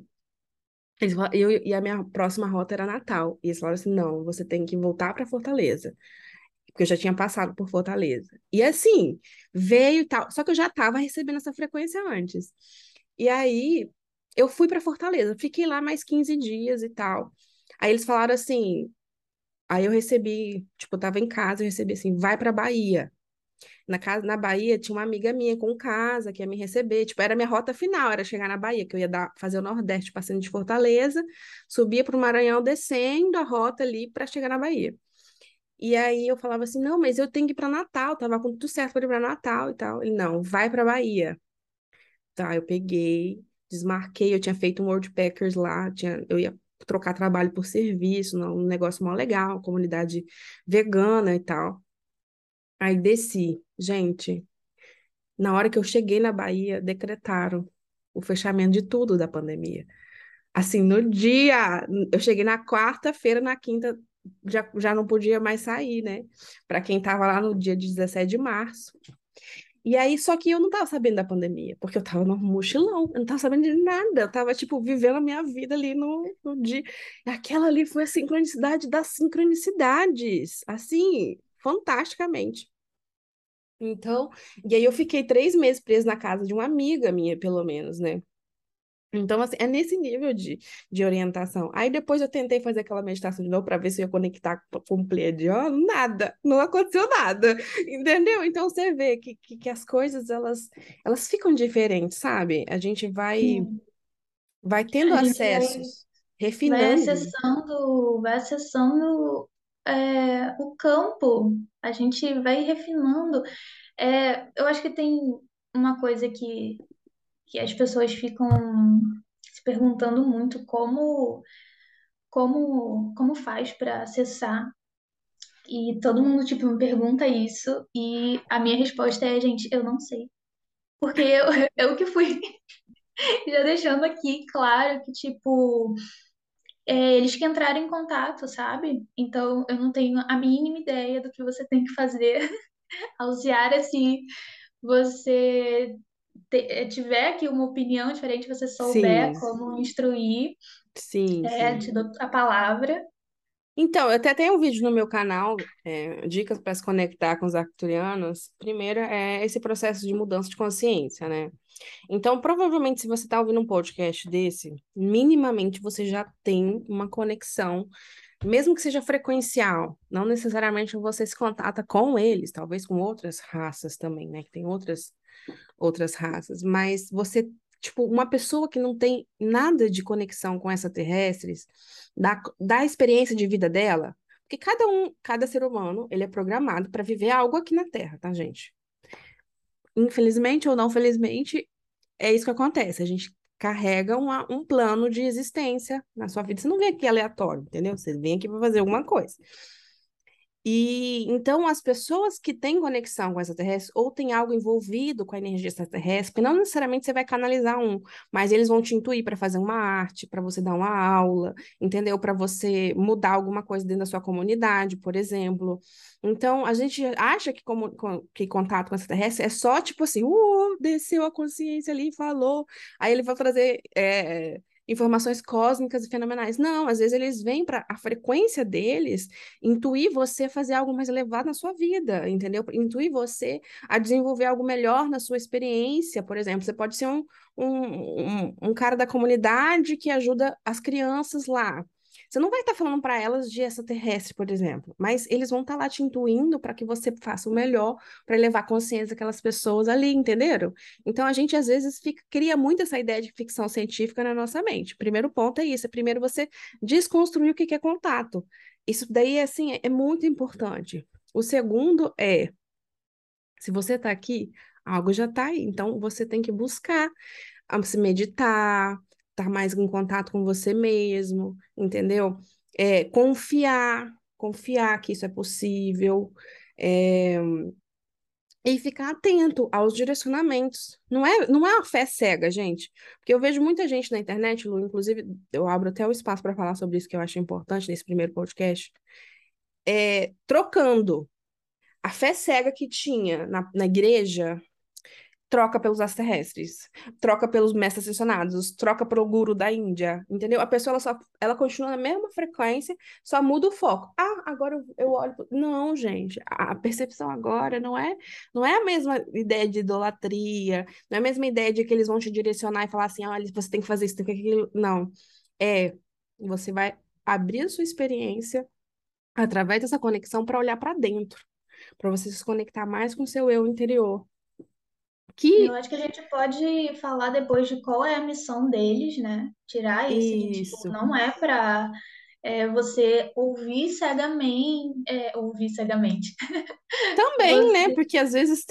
eles, eu, e a minha próxima rota era Natal. E eles falaram assim: não, você tem que voltar para Fortaleza porque eu já tinha passado por Fortaleza. E assim, veio e tal, só que eu já estava recebendo essa frequência antes. E aí, eu fui para Fortaleza, fiquei lá mais 15 dias e tal. Aí eles falaram assim, aí eu recebi, tipo, eu tava em casa, eu recebi assim, vai para Bahia. Na casa, na Bahia tinha uma amiga minha com casa que ia me receber, tipo, era minha rota final, era chegar na Bahia, que eu ia dar, fazer o Nordeste passando de Fortaleza, subia para o Maranhão descendo a rota ali para chegar na Bahia. E aí eu falava assim, não, mas eu tenho que ir para Natal, tava com tudo certo para ir para Natal e tal. Ele, não, vai para Bahia. Tá, eu peguei, desmarquei, eu tinha feito um World Packers lá, tinha, eu ia trocar trabalho por serviço, um negócio mó legal, comunidade vegana e tal. Aí desci. Gente, na hora que eu cheguei na Bahia, decretaram o fechamento de tudo da pandemia. Assim, no dia, eu cheguei na quarta-feira, na quinta, já, já não podia mais sair, né? Para quem estava lá no dia 17 de março. E aí, só que eu não estava sabendo da pandemia, porque eu estava no mochilão, eu não estava sabendo de nada, eu estava, tipo, vivendo a minha vida ali no, no dia. Aquela ali foi a sincronicidade das sincronicidades, assim, fantasticamente. Então, e aí eu fiquei três meses presa na casa de uma amiga minha, pelo menos, né? Então, assim, é nesse nível de, de orientação. Aí depois eu tentei fazer aquela meditação de novo para ver se eu ia conectar com o pleiadiano, nada, não aconteceu nada, entendeu? Então você vê que, que, que, as coisas, elas, elas ficam diferentes, sabe? A gente vai,
Sim.
vai tendo
A gente
acessos,
vai,
refinando.
vai acessando, vai acessando é, o campo, a gente vai refinando. É, eu acho que tem uma coisa que que as pessoas ficam se perguntando muito como como como faz para acessar e todo mundo tipo me pergunta isso e a minha resposta é gente eu não sei porque eu, eu que fui já deixando aqui claro que tipo é, eles que entraram em contato sabe então eu não tenho a mínima ideia do que você tem que fazer Alciara assim você eh, tiver aqui uma opinião diferente, você souber
Sim,
como instruir,
sim,
é, te
sim.
dou a palavra.
Então, eu até tenho um vídeo no meu canal, é, dicas para se conectar com os arcturianos. Primeiro é esse processo de mudança de consciência, né? Então, provavelmente, se você está ouvindo um podcast desse, minimamente você já tem uma conexão, mesmo que seja frequencial. Não necessariamente você se contata com eles, talvez com outras raças também, né? Que tem outras, outras raças, mas você Tipo, uma pessoa que não tem nada de conexão com extraterrestres, da, da experiência de vida dela, porque cada um, cada ser humano, ele é programado para viver algo aqui na Terra, tá, gente? Infelizmente ou não felizmente, é isso que acontece. A gente carrega uma, um plano de existência na sua vida. Você não vem aqui aleatório, entendeu? Você vem aqui para fazer alguma coisa. E então as pessoas que têm conexão com extraterrestre ou têm algo envolvido com a energia extraterrestre, porque não necessariamente você vai canalizar um, mas eles vão te intuir para fazer uma arte, para você dar uma aula, entendeu? Para você mudar alguma coisa dentro da sua comunidade, por exemplo. Então a gente acha que, como, que contato com extraterrestre é só tipo assim, uh, desceu a consciência ali e falou. Aí ele vai trazer. É, informações cósmicas e fenomenais. Não, às vezes eles vêm para a frequência deles intuir você fazer algo mais elevado na sua vida, entendeu? Intuir você a desenvolver algo melhor na sua experiência, por exemplo. Você pode ser um, um, um, um cara da comunidade que ajuda as crianças lá. Você não vai estar tá falando para elas de extraterrestre, por exemplo, mas eles vão estar tá lá te intuindo para que você faça o melhor para elevar a consciência daquelas pessoas ali, entenderam? Então a gente às vezes fica, cria muito essa ideia de ficção científica na nossa mente. Primeiro ponto é isso, é primeiro você desconstruir o que é contato. Isso daí assim é, é muito importante. O segundo é se você está aqui, algo já está aí. Então você tem que buscar se meditar, estar mais em contato com você mesmo, entendeu? É, confiar, confiar que isso é possível, é, e ficar atento aos direcionamentos. Não é, não é uma fé cega, gente. Porque eu vejo muita gente na internet, Lu, inclusive eu abro até o espaço para falar sobre isso, que eu acho importante nesse primeiro podcast, é, trocando a fé cega que tinha na, na igreja troca pelos extraterrestres, troca pelos mestres ascensionados, troca pelo guru da Índia, entendeu? A pessoa ela só ela continua na mesma frequência, só muda o foco. Ah, agora eu, olho, não, gente, a percepção agora não é não é a mesma ideia de idolatria, não é a mesma ideia de que eles vão te direcionar e falar assim, olha, você tem que fazer isso, tem que aquilo, não. É, você vai abrir a sua experiência através dessa conexão para olhar para dentro, para você se conectar mais com o seu eu interior,
que... Eu acho que a gente pode falar depois de qual é a missão deles, né? Tirar isso, de, tipo, não é para é, você ouvir cegamente, é, ouvir cegamente.
Também, você... né? Porque às vezes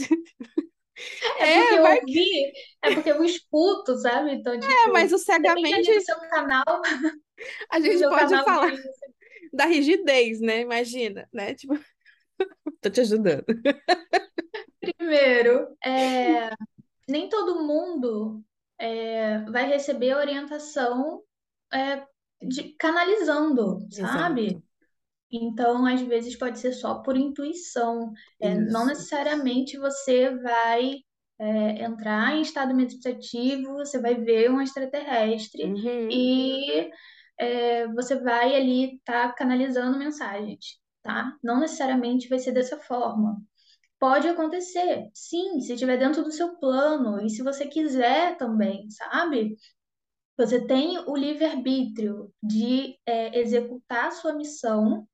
É, é porque vai... eu ouvi, é porque eu escuto, sabe? Então, é, tipo,
é, mas o cegamente.
Seu canal.
A gente pode falar da rigidez, né? Imagina, né? Tipo, tô te ajudando.
Primeiro, é, nem todo mundo é, vai receber orientação é, de, canalizando, sabe? Exato. Então, às vezes pode ser só por intuição. É, não necessariamente você vai é, entrar em estado meditativo, você vai ver um extraterrestre uhum. e é, você vai ali estar tá canalizando mensagens, tá? Não necessariamente vai ser dessa forma. Pode acontecer, sim, se estiver dentro do seu plano e se você quiser também, sabe? Você tem o livre-arbítrio de é, executar a sua missão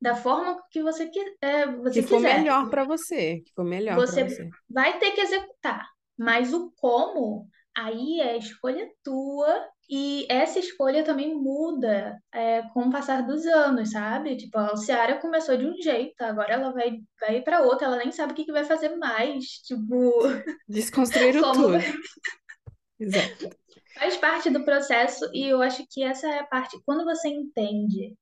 da forma que você, é, você
que quiser. Que for melhor para você, que for melhor
você,
você
vai ter que executar, mas o como aí é escolha tua e essa escolha também muda é, com o passar dos anos, sabe? Tipo, a Ciara começou de um jeito, agora ela vai, vai para outra, ela nem sabe o que, que vai fazer mais. Tipo.
Desconstruíram tudo. Exato.
Faz parte do processo e eu acho que essa é a parte. Quando você entende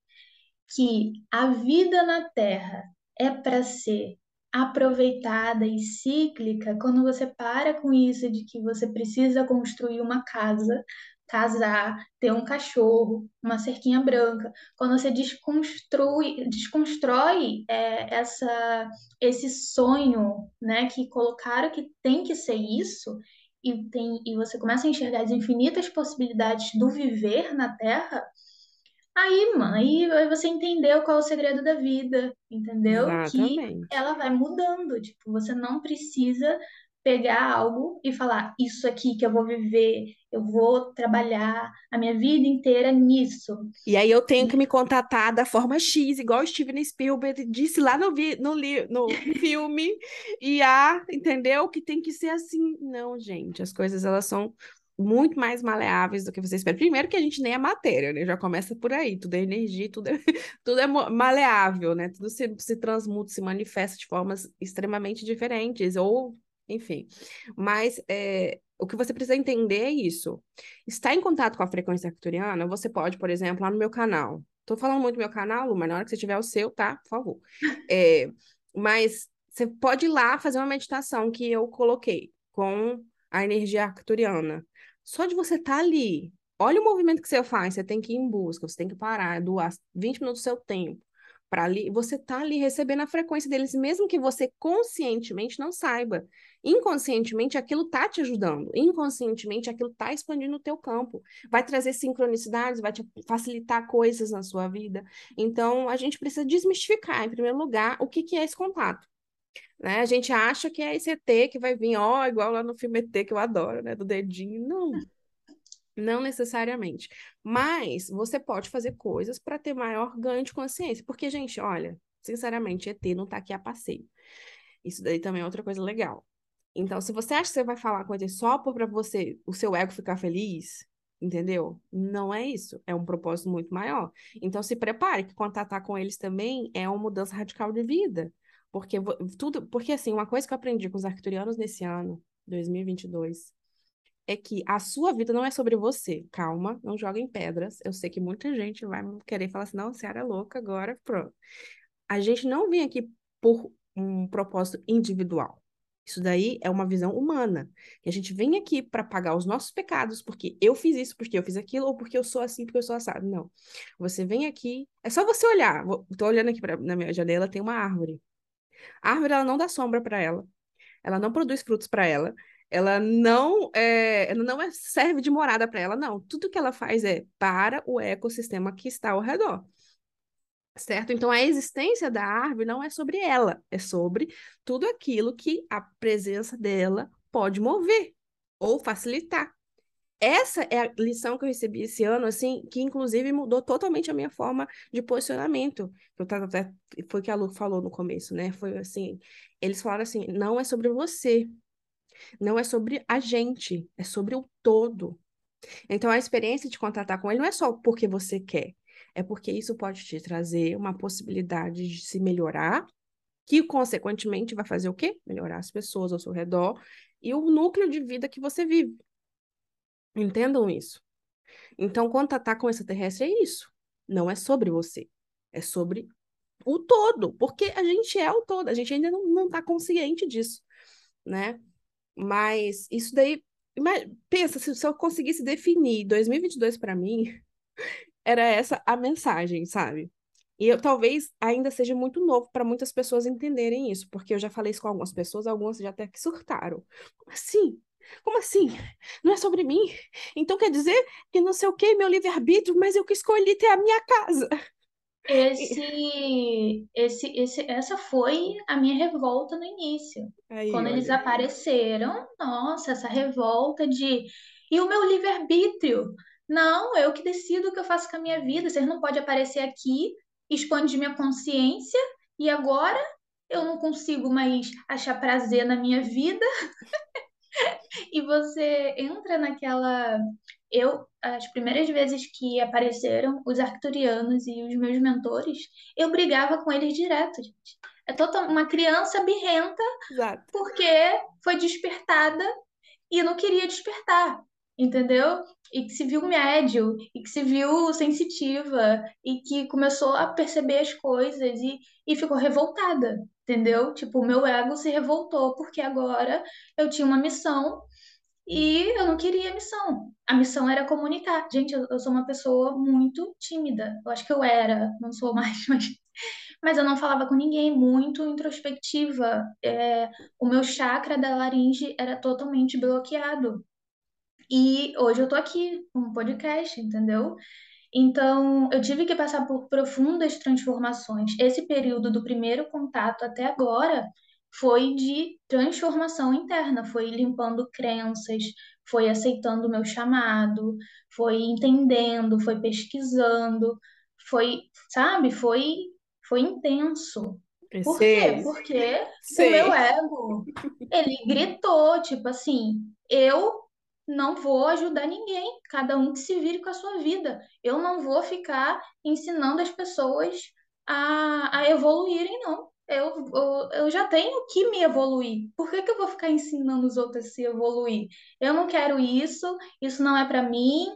que a vida na Terra é para ser aproveitada e cíclica, quando você para com isso de que você precisa construir uma casa, casar, ter um cachorro, uma cerquinha branca. Quando você desconstrui, desconstrói é, essa, esse sonho, né, que colocaram que tem que ser isso, e, tem, e você começa a enxergar as infinitas possibilidades do viver na Terra, aí, mano, aí você entendeu qual é o segredo da vida, entendeu?
Exatamente.
Que ela vai mudando, tipo, você não precisa pegar algo e falar isso aqui que eu vou viver, eu vou trabalhar a minha vida inteira nisso.
E aí eu tenho que me contatar da forma X, igual Steven Spielberg disse lá no, vi, no, li, no filme, e a, entendeu? Que tem que ser assim. Não, gente, as coisas elas são muito mais maleáveis do que você espera. Primeiro que a gente nem é matéria, né? Já começa por aí, tudo é energia, tudo é, tudo é maleável, né? Tudo se, se transmuta, se manifesta de formas extremamente diferentes, ou enfim. Mas é, o que você precisa entender é isso. Está em contato com a frequência arcturiana, você pode, por exemplo, lá no meu canal. Tô falando muito do meu canal, Lu, mas na hora que você tiver o seu, tá? Por favor. É, mas você pode ir lá fazer uma meditação que eu coloquei com a energia arcturiana. Só de você estar tá ali, olha o movimento que você faz, você tem que ir em busca, você tem que parar, doar 20 minutos do seu tempo para ali, você tá ali recebendo a frequência deles, mesmo que você conscientemente não saiba. Inconscientemente aquilo tá te ajudando, inconscientemente aquilo tá expandindo o teu campo, vai trazer sincronicidades, vai te facilitar coisas na sua vida. Então a gente precisa desmistificar, em primeiro lugar, o que que é esse contato. Né? A gente acha que é esse ET que vai vir, ó, igual lá no filme ET que eu adoro, né, do dedinho. Não. Não necessariamente. Mas você pode fazer coisas para ter maior ganho de consciência. Porque, gente, olha, sinceramente, ET não está aqui a passeio. Isso daí também é outra coisa legal. Então, se você acha que você vai falar com ET só para você, o seu ego ficar feliz, entendeu? Não é isso. É um propósito muito maior. Então, se prepare que contatar com eles também é uma mudança radical de vida. Porque tudo, porque assim, uma coisa que eu aprendi com os arcturianos nesse ano, 2022, é que a sua vida não é sobre você. Calma, não joga em pedras. Eu sei que muita gente vai querer falar assim, não, Ciara é louca, agora pronto. A gente não vem aqui por um propósito individual. Isso daí é uma visão humana. Que a gente vem aqui para pagar os nossos pecados, porque eu fiz isso, porque eu fiz aquilo, ou porque eu sou assim, porque eu sou assado. Não. Você vem aqui, é só você olhar. Estou olhando aqui pra, na minha janela, tem uma árvore. A árvore ela não dá sombra para ela. Ela não produz frutos para ela ela não é, ela não é, serve de morada para ela, não. Tudo que ela faz é para o ecossistema que está ao redor. Certo? Então, a existência da árvore não é sobre ela, é sobre tudo aquilo que a presença dela pode mover ou facilitar. Essa é a lição que eu recebi esse ano, assim, que inclusive mudou totalmente a minha forma de posicionamento. Eu tava, foi o que a Lu falou no começo, né? Foi assim, eles falaram assim, não é sobre você, não é sobre a gente, é sobre o todo. Então, a experiência de contratar com ele não é só porque você quer, é porque isso pode te trazer uma possibilidade de se melhorar, que consequentemente vai fazer o quê? Melhorar as pessoas ao seu redor e o núcleo de vida que você vive. Entendam isso. Então, contatar com extraterrestre é isso. Não é sobre você, é sobre o todo, porque a gente é o todo, a gente ainda não está consciente disso, né? Mas isso daí, pensa, se eu conseguisse definir 2022 para mim, era essa a mensagem, sabe? E eu talvez ainda seja muito novo para muitas pessoas entenderem isso, porque eu já falei isso com algumas pessoas, algumas já até que surtaram. Assim? Como assim? Não é sobre mim? Então quer dizer que não sei o que, meu livre-arbítrio, mas eu que escolhi ter a minha casa.
Esse, esse, esse, essa foi a minha revolta no início.
Aí,
Quando eles apareceram, nossa, essa revolta de. E o meu livre-arbítrio? Não, eu que decido o que eu faço com a minha vida. Vocês não podem aparecer aqui, expandir minha consciência, e agora eu não consigo mais achar prazer na minha vida. e você entra naquela eu, as primeiras vezes que apareceram os arcturianos e os meus mentores, eu brigava com eles direto, gente. É total, uma criança birrenta
Exato.
porque foi despertada e não queria despertar, entendeu? E que se viu médio, e que se viu sensitiva, e que começou a perceber as coisas e, e ficou revoltada, entendeu? Tipo, o meu ego se revoltou porque agora eu tinha uma missão e eu não queria a missão. A missão era comunicar. Gente, eu, eu, sou uma pessoa muito tímida. Eu acho que eu era, não sou mais, mas, mas eu não falava com ninguém, muito introspectiva. É, o meu chakra da laringe era totalmente bloqueado. E hoje eu tô aqui, um podcast, entendeu? Então, eu tive que passar por profundas transformações. Esse período do primeiro contato até agora foi de transformação interna, foi limpando crenças, foi aceitando o meu chamado, foi entendendo, foi pesquisando, foi, sabe, foi foi intenso. Por quê? Porque o meu ego, ele gritou, tipo assim, eu não vou ajudar ninguém, cada um que se vire com a sua vida. Eu não vou ficar ensinando as pessoas a, a evoluírem, não. Eu, eu, eu já tenho que me evoluir. Por que, que eu vou ficar ensinando os outros a se evoluir? Eu não quero isso, isso não é para mim.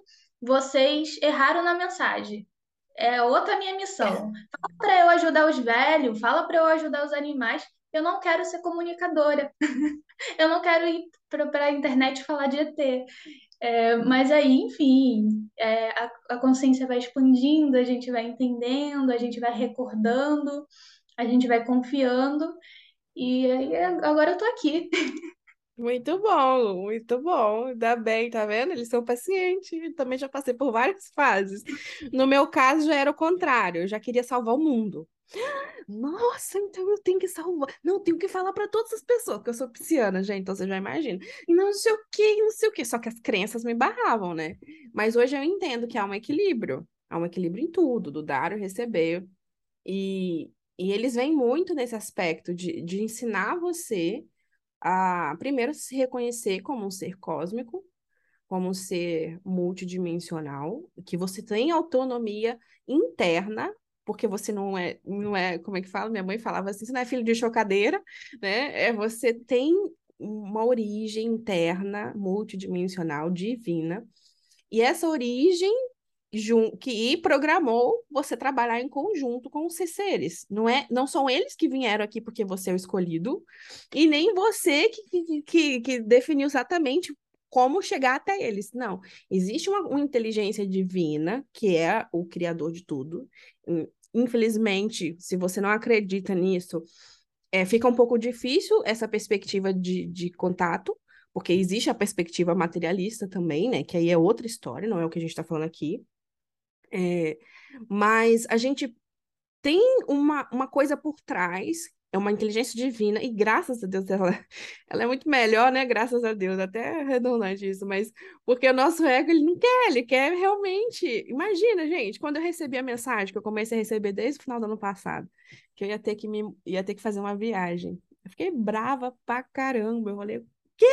Vocês erraram na mensagem. É outra minha missão. Fala para eu ajudar os velhos, fala para eu ajudar os animais. Eu não quero ser comunicadora. eu não quero ir para a internet falar de ET. É, mas aí, enfim, é, a, a consciência vai expandindo, a gente vai entendendo, a gente vai recordando, a gente vai confiando. E aí, agora eu tô aqui.
Muito bom, muito bom. Ainda bem, tá vendo? Eles são pacientes. Eu também já passei por várias fases. No meu caso, já era o contrário. Eu já queria salvar o mundo. Nossa, então eu tenho que salvar. Não, tenho que falar para todas as pessoas, porque eu sou pisciana, gente, então você já imagina. Não sei o que, não sei o que. Só que as crenças me barravam, né? Mas hoje eu entendo que há um equilíbrio. Há um equilíbrio em tudo, do dar e receber. E, e eles vêm muito nesse aspecto de, de ensinar você a, primeiro, se reconhecer como um ser cósmico, como um ser multidimensional, que você tem autonomia interna porque você não é, não é, como é que fala? Minha mãe falava assim, você não é filho de chocadeira, né? É, você tem uma origem interna, multidimensional, divina, e essa origem que programou você trabalhar em conjunto com os seres. Não é, não são eles que vieram aqui porque você é o escolhido, e nem você que, que, que definiu exatamente como chegar até eles. Não, existe uma, uma, inteligência divina que é o criador de tudo. Infelizmente, se você não acredita nisso, é, fica um pouco difícil essa perspectiva de, de contato, porque existe a perspectiva materialista também, né? Que aí é outra história, não é o que a gente está falando aqui. É, mas a gente tem uma, uma coisa por trás é uma inteligência divina, e graças a Deus ela, ela é muito melhor, né? Graças a Deus, até é redundante isso, mas porque o nosso ego ele não quer, ele quer realmente. Imagina, gente, quando eu recebi a mensagem que eu comecei a receber desde o final do ano passado, que eu ia ter que me ia ter que fazer uma viagem. Eu fiquei brava pra caramba. Eu falei, quê?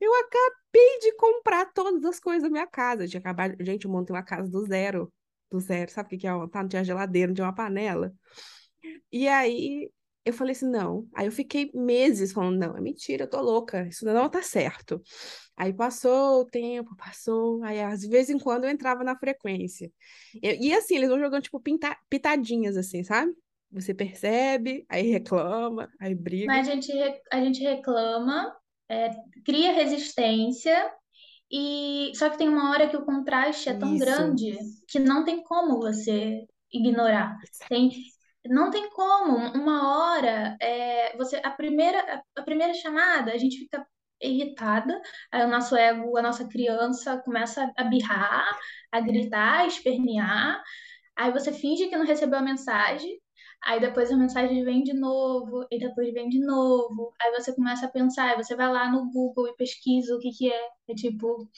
Eu acabei de comprar todas as coisas da minha casa. Tinha acabado... Gente, eu montei uma casa do zero. Do zero. Sabe o que, que é? Tá, não tinha geladeira, não tinha uma panela. E aí eu falei assim, não. Aí eu fiquei meses falando, não, é mentira, eu tô louca, isso não tá certo. Aí passou o tempo, passou, aí às vezes em quando eu entrava na frequência. E, e assim, eles vão jogando tipo pinta, pitadinhas assim, sabe? Você percebe, aí reclama, aí briga.
Mas a gente, a gente reclama, é, cria resistência, e só que tem uma hora que o contraste é tão Isso. grande que não tem como você ignorar. Tem, não tem como. Uma hora, é, você a primeira, a primeira chamada, a gente fica irritada, aí o nosso ego, a nossa criança começa a birrar, a gritar, a espernear, aí você finge que não recebeu a mensagem, aí depois a mensagem vem de novo, e depois vem de novo, aí você começa a pensar, aí você vai lá no Google e pesquisa o que que é, é tipo,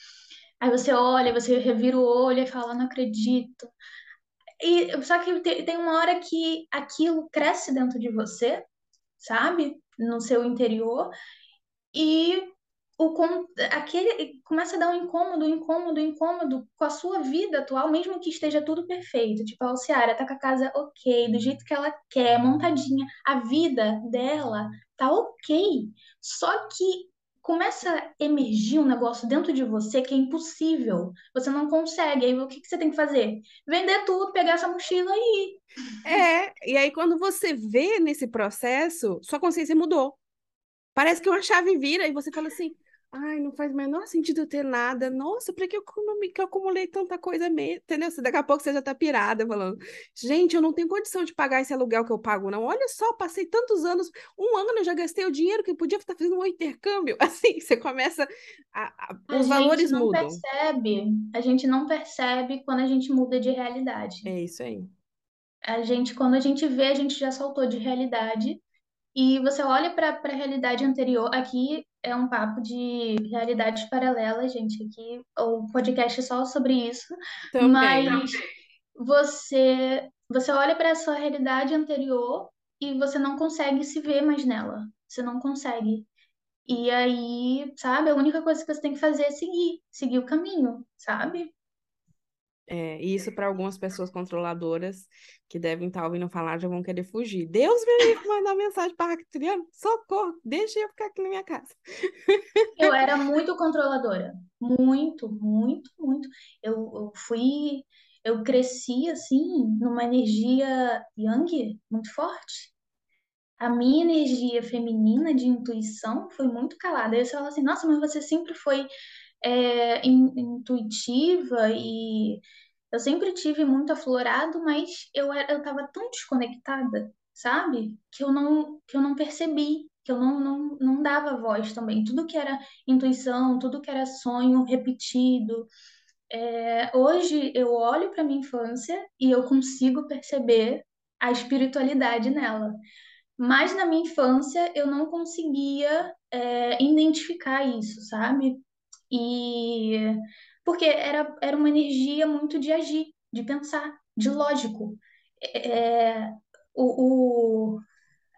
aí você olha, você revira o olho e fala, não acredito, e, só que tem uma hora que aquilo cresce dentro de você, sabe? No seu interior, e o, aquele começa a dar um incômodo, incômodo, incômodo com a sua vida atual, mesmo que esteja tudo perfeito. Tipo, a Alciara tá com a casa ok, do jeito que ela quer, montadinha. A vida dela tá ok. Só que começa a emergir um negócio dentro de você que é impossível. Você não consegue. Aí o que, que você tem que fazer? Vender tudo, pegar essa mochila e.
É, e aí quando você vê nesse processo, sua consciência mudou. Parece que uma chave vira e você fala assim: Ai, não faz o menor sentido eu ter nada. Nossa, para que eu, que eu acumulei tanta coisa mesmo? Entendeu? Daqui a pouco você já tá pirada falando. Gente, eu não tenho condição de pagar esse aluguel que eu pago, não. Olha só, passei tantos anos, um ano eu já gastei o dinheiro que podia estar fazendo um intercâmbio. Assim, você começa. A, a, a os valores
mudam.
A
gente não percebe. A gente não percebe quando a gente muda de realidade.
É isso aí.
A gente, quando a gente vê, a gente já saltou de realidade. E você olha para a realidade anterior. Aqui é um papo de realidades paralelas, gente. Aqui o podcast é só sobre isso. Também. Mas você você olha para a sua realidade anterior e você não consegue se ver mais nela. Você não consegue. E aí, sabe, a única coisa que você tem que fazer é seguir, seguir o caminho, sabe?
É, e isso para algumas pessoas controladoras que devem estar ouvindo falar já vão querer fugir. Deus me livre mandar mensagem para Arcturiano, socorro, deixa eu ficar aqui na minha casa.
Eu era muito controladora, muito, muito, muito. Eu, eu fui, eu cresci assim numa energia yang muito forte. A minha energia feminina de intuição foi muito calada. Aí você fala assim, nossa, mas você sempre foi é, in- intuitiva e eu sempre tive muito aflorado, mas eu era, eu estava tão desconectada, sabe? Que eu não, que eu não percebi, que eu não, não, não dava voz também. Tudo que era intuição, tudo que era sonho repetido. É, hoje eu olho para minha infância e eu consigo perceber a espiritualidade nela. Mas na minha infância eu não conseguia, é, identificar isso, sabe? E porque era, era uma energia muito de agir, de pensar, de lógico. É, o, o,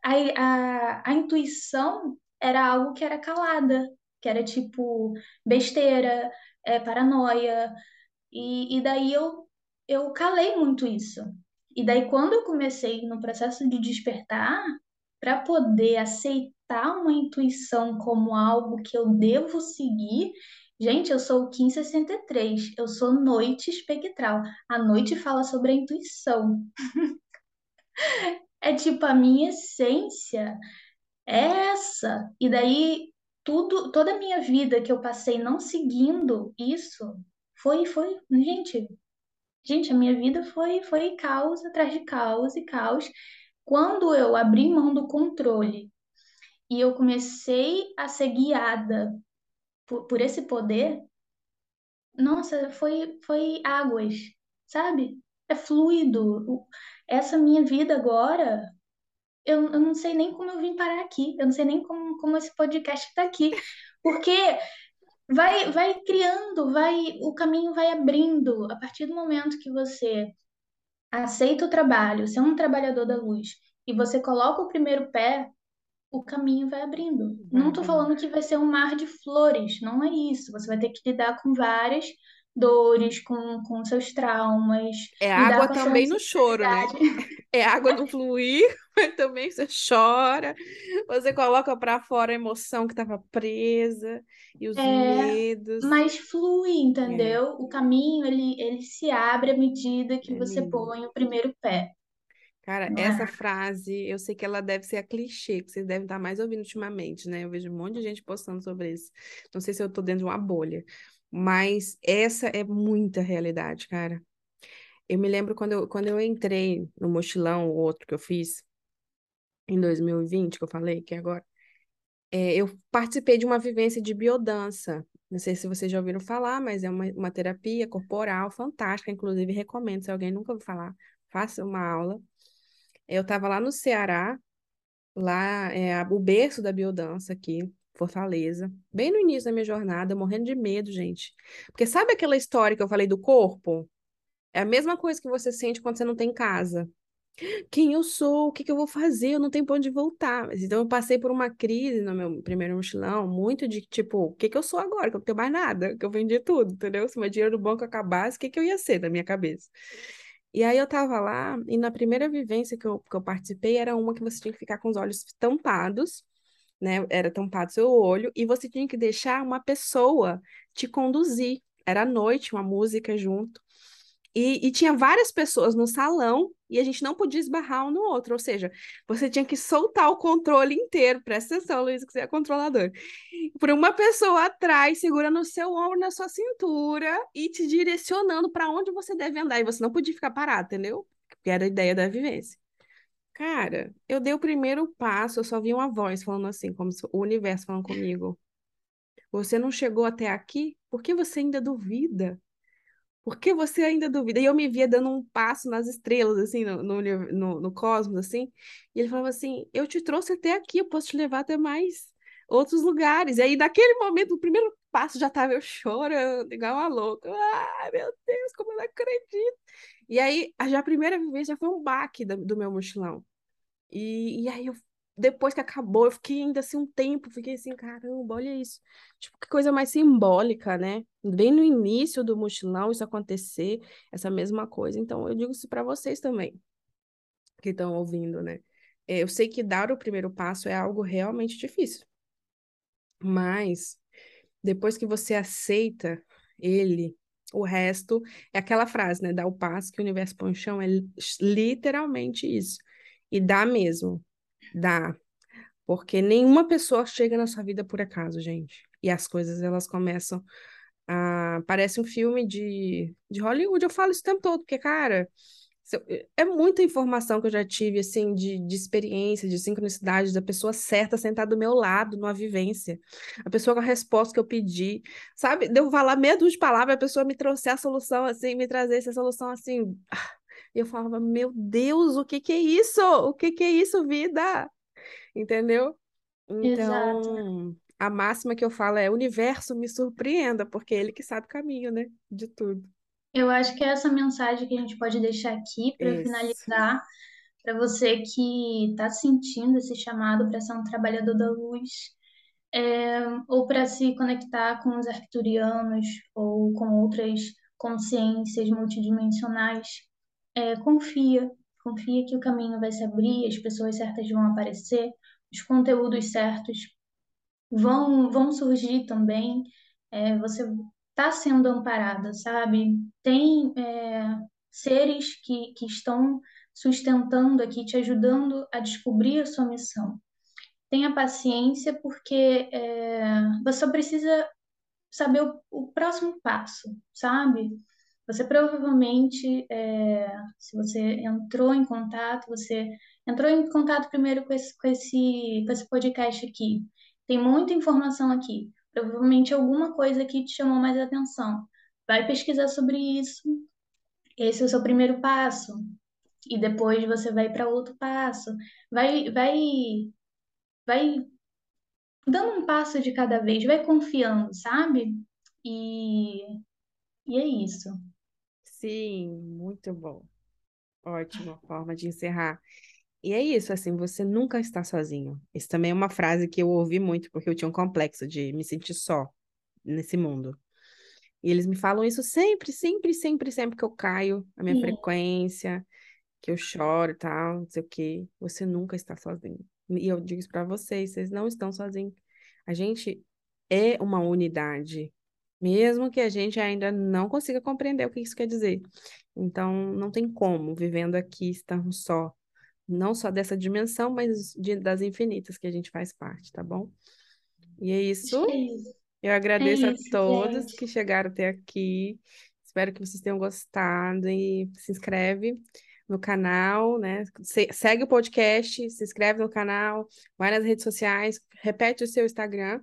a, a, a intuição era algo que era calada, que era tipo besteira, é, paranoia. E, e daí eu, eu calei muito isso. E daí, quando eu comecei no processo de despertar, para poder aceitar uma intuição como algo que eu devo seguir, gente, eu sou o 1563, eu sou noite espectral. A noite fala sobre a intuição. É tipo, a minha essência é essa. E daí, tudo, toda a minha vida que eu passei não seguindo isso, foi, foi, gente, Gente, a minha vida foi, foi caos atrás de caos e caos. Quando eu abri mão do controle e eu comecei a ser guiada por, por esse poder, nossa, foi, foi águas, sabe? É fluido. Essa minha vida agora, eu, eu não sei nem como eu vim parar aqui, eu não sei nem como, como esse podcast está aqui, porque vai, vai criando, vai, o caminho vai abrindo. A partir do momento que você aceita o trabalho, você é um trabalhador da luz, e você coloca o primeiro pé, o caminho vai abrindo.
Vai
Não estou falando que vai ser um mar de flores, não é isso. Você vai ter que lidar com várias dores, com, com seus traumas,
É água também no choro, né? É água no fluir, mas também você chora, você coloca para fora a emoção que estava presa e os
É,
medos.
mas flui,
É,
entendeu? O caminho, ele, ele se abre à medida que
é
você põe o primeiro pé,
Cara,
não
essa
é?
frase, eu sei que ela deve ser a clichê, que vocês devem estar mais ouvindo ultimamente, né? Eu vejo um monte de gente postando sobre isso. Não sei se eu tô dentro de uma bolha, mas essa é muita realidade, cara. Eu me lembro quando eu, quando eu entrei no mochilão, o outro que eu fiz em 2020, que eu falei que é agora, é, eu participei de uma vivência de biodança. Não sei se vocês já ouviram falar, mas é uma, uma terapia corporal fantástica, inclusive recomendo, se alguém nunca ouviu falar, faça uma aula. Eu estava lá no Ceará, lá é o berço da biodança aqui, Fortaleza, bem no início da minha jornada, morrendo de medo, gente. Porque sabe aquela história que eu falei do corpo? É a mesma coisa que você sente quando você não tem casa. Quem eu sou? O que que eu vou fazer? Eu não tenho pra onde voltar. Então eu passei por uma crise no meu primeiro mochilão, muito de tipo, o que que eu sou agora? Que eu não tenho mais nada, que eu vendi tudo, entendeu? Se meu dinheiro do banco acabasse, o que que eu ia ser da minha cabeça? E aí eu tava lá, e na primeira vivência que eu, que eu participei, era uma que você tinha que ficar com os olhos tampados, né? Era tampado seu olho, e você tinha que deixar uma pessoa te conduzir. Era à noite, uma música junto. E, e tinha várias pessoas no salão e a gente não podia esbarrar um no outro. Ou seja, você tinha que soltar o controle inteiro. Presta atenção, Luiz, que você é controlador. Por uma pessoa atrás, segurando o seu ombro na sua cintura e te direcionando para onde você deve andar. E você não podia ficar parado, entendeu? Porque era a ideia da vivência. Cara, eu dei o primeiro passo, eu só vi uma voz falando assim, como o universo falando comigo. Você não chegou até aqui? Por que você ainda duvida? Por que você ainda duvida? E eu me via dando um passo nas estrelas, assim, no, no, no, no cosmos, assim. E ele falava assim: Eu te trouxe até aqui, eu posso te levar até mais outros lugares. E aí, naquele momento, o primeiro passo já estava eu chorando, igual uma louca. Ai, meu Deus, como eu não acredito. E aí, já a primeira já foi um baque da- do, meu mochilão. E, e aí, eu depois que acabou, eu fiquei ainda assim um tempo, fiquei assim, caramba, olha isso. Tipo, que coisa mais simbólica, né? Bem no início do mochilão isso acontecer, essa mesma coisa. Então, eu digo isso para vocês também, que estão ouvindo, né? É, eu sei que dar o primeiro passo é algo realmente difícil. Mas depois que você aceita ele, o resto é aquela frase, né? Dá o passo que o universo põe chão, é literalmente isso. E dá mesmo. Dá. Porque nenhuma pessoa chega na sua vida por acaso, gente. E as coisas, elas começam a... Parece um filme de, de Hollywood. Eu falo isso o tempo todo, porque, cara, é muita informação que eu já tive, assim, de, de experiência, de sincronicidade, da pessoa certa sentada do meu lado, numa vivência. A pessoa com a resposta que eu pedi, sabe? Deu falar meia de palavras, a pessoa me trouxe a solução, assim, me trazer essa solução, assim. E eu falava, meu Deus, o que que é isso? O que que é isso, vida? Entendeu? Então,
Exato.
a máxima que eu falo é: universo me surpreenda, porque é ele que sabe o caminho, né? De tudo.
Eu acho que é essa mensagem que a gente pode deixar aqui para finalizar, para você que está sentindo esse chamado para ser um trabalhador da luz, é, ou para se conectar com os arcturianos ou com outras consciências multidimensionais. É, confia, confia que o caminho vai se abrir, as pessoas certas vão aparecer, os conteúdos certos vão, vão surgir também. É, você está sendo amparada, sabe? Tem é, seres que, que estão sustentando aqui, te ajudando a descobrir a sua missão. Tenha paciência, porque é, você precisa saber o, o, próximo passo, sabe? Você provavelmente, é, se você entrou em contato, você entrou em contato primeiro com esse, com esse, com esse podcast aqui. Tem muita informação aqui. Provavelmente alguma coisa aqui te chamou mais atenção. Vai pesquisar sobre isso. Esse é o seu primeiro passo. E depois você vai para outro passo. Vai, vai, vai dando um passo de cada vez, vai confiando, sabe? E, e é isso.
Sim, muito bom. Ótima forma de encerrar. E é isso, assim, você nunca está sozinho. Isso também é uma frase que eu ouvi muito, porque eu tinha um complexo de me sentir só nesse mundo. E eles me falam isso sempre, sempre, sempre, sempre que eu caio, a minha Sim. frequência, que eu choro e tal, não sei o quê. Você nunca está sozinho. E eu digo isso para vocês, vocês não estão sozinhos. A gente é uma unidade, mesmo que a gente ainda não consiga compreender o que isso quer dizer. Então, não tem como, vivendo aqui, estarmos só. Não só dessa dimensão, mas de, das infinitas que a gente faz parte, tá bom? E é isso.
É isso.
Eu agradeço
é
isso, a todos gente. que chegaram até aqui. Espero que vocês tenham gostado e se inscreve no canal, né? segue o podcast, se inscreve no canal, vai nas redes sociais, repete o seu Instagram,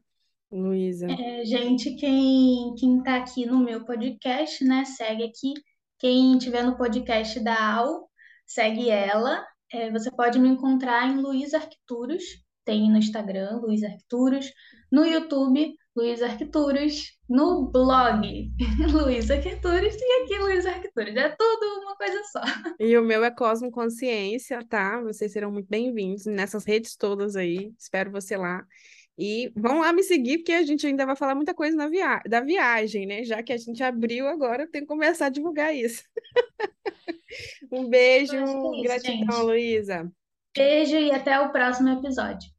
Luísa.
É, gente, quem, quem tá aqui no meu podcast, né? Segue aqui. Quem tiver no podcast da Al, segue ela. É, você pode me encontrar em Luiz Arquituros, tem no Instagram, Luiz Arquituros, no YouTube, Luiz Arquituros, no blog, Luiz Arquituros, e aqui Luiz Arquituros. É tudo uma coisa só.
E o meu é Cosmo Consciência, tá? Vocês serão muito bem-vindos nessas redes todas aí. Espero você lá. E vão lá me seguir, porque a gente ainda vai falar muita coisa na via da viagem, né? Já que a gente abriu agora, tem que começar a divulgar isso. um beijo, é isso, gratidão, Luísa.
Beijo e até o próximo episódio.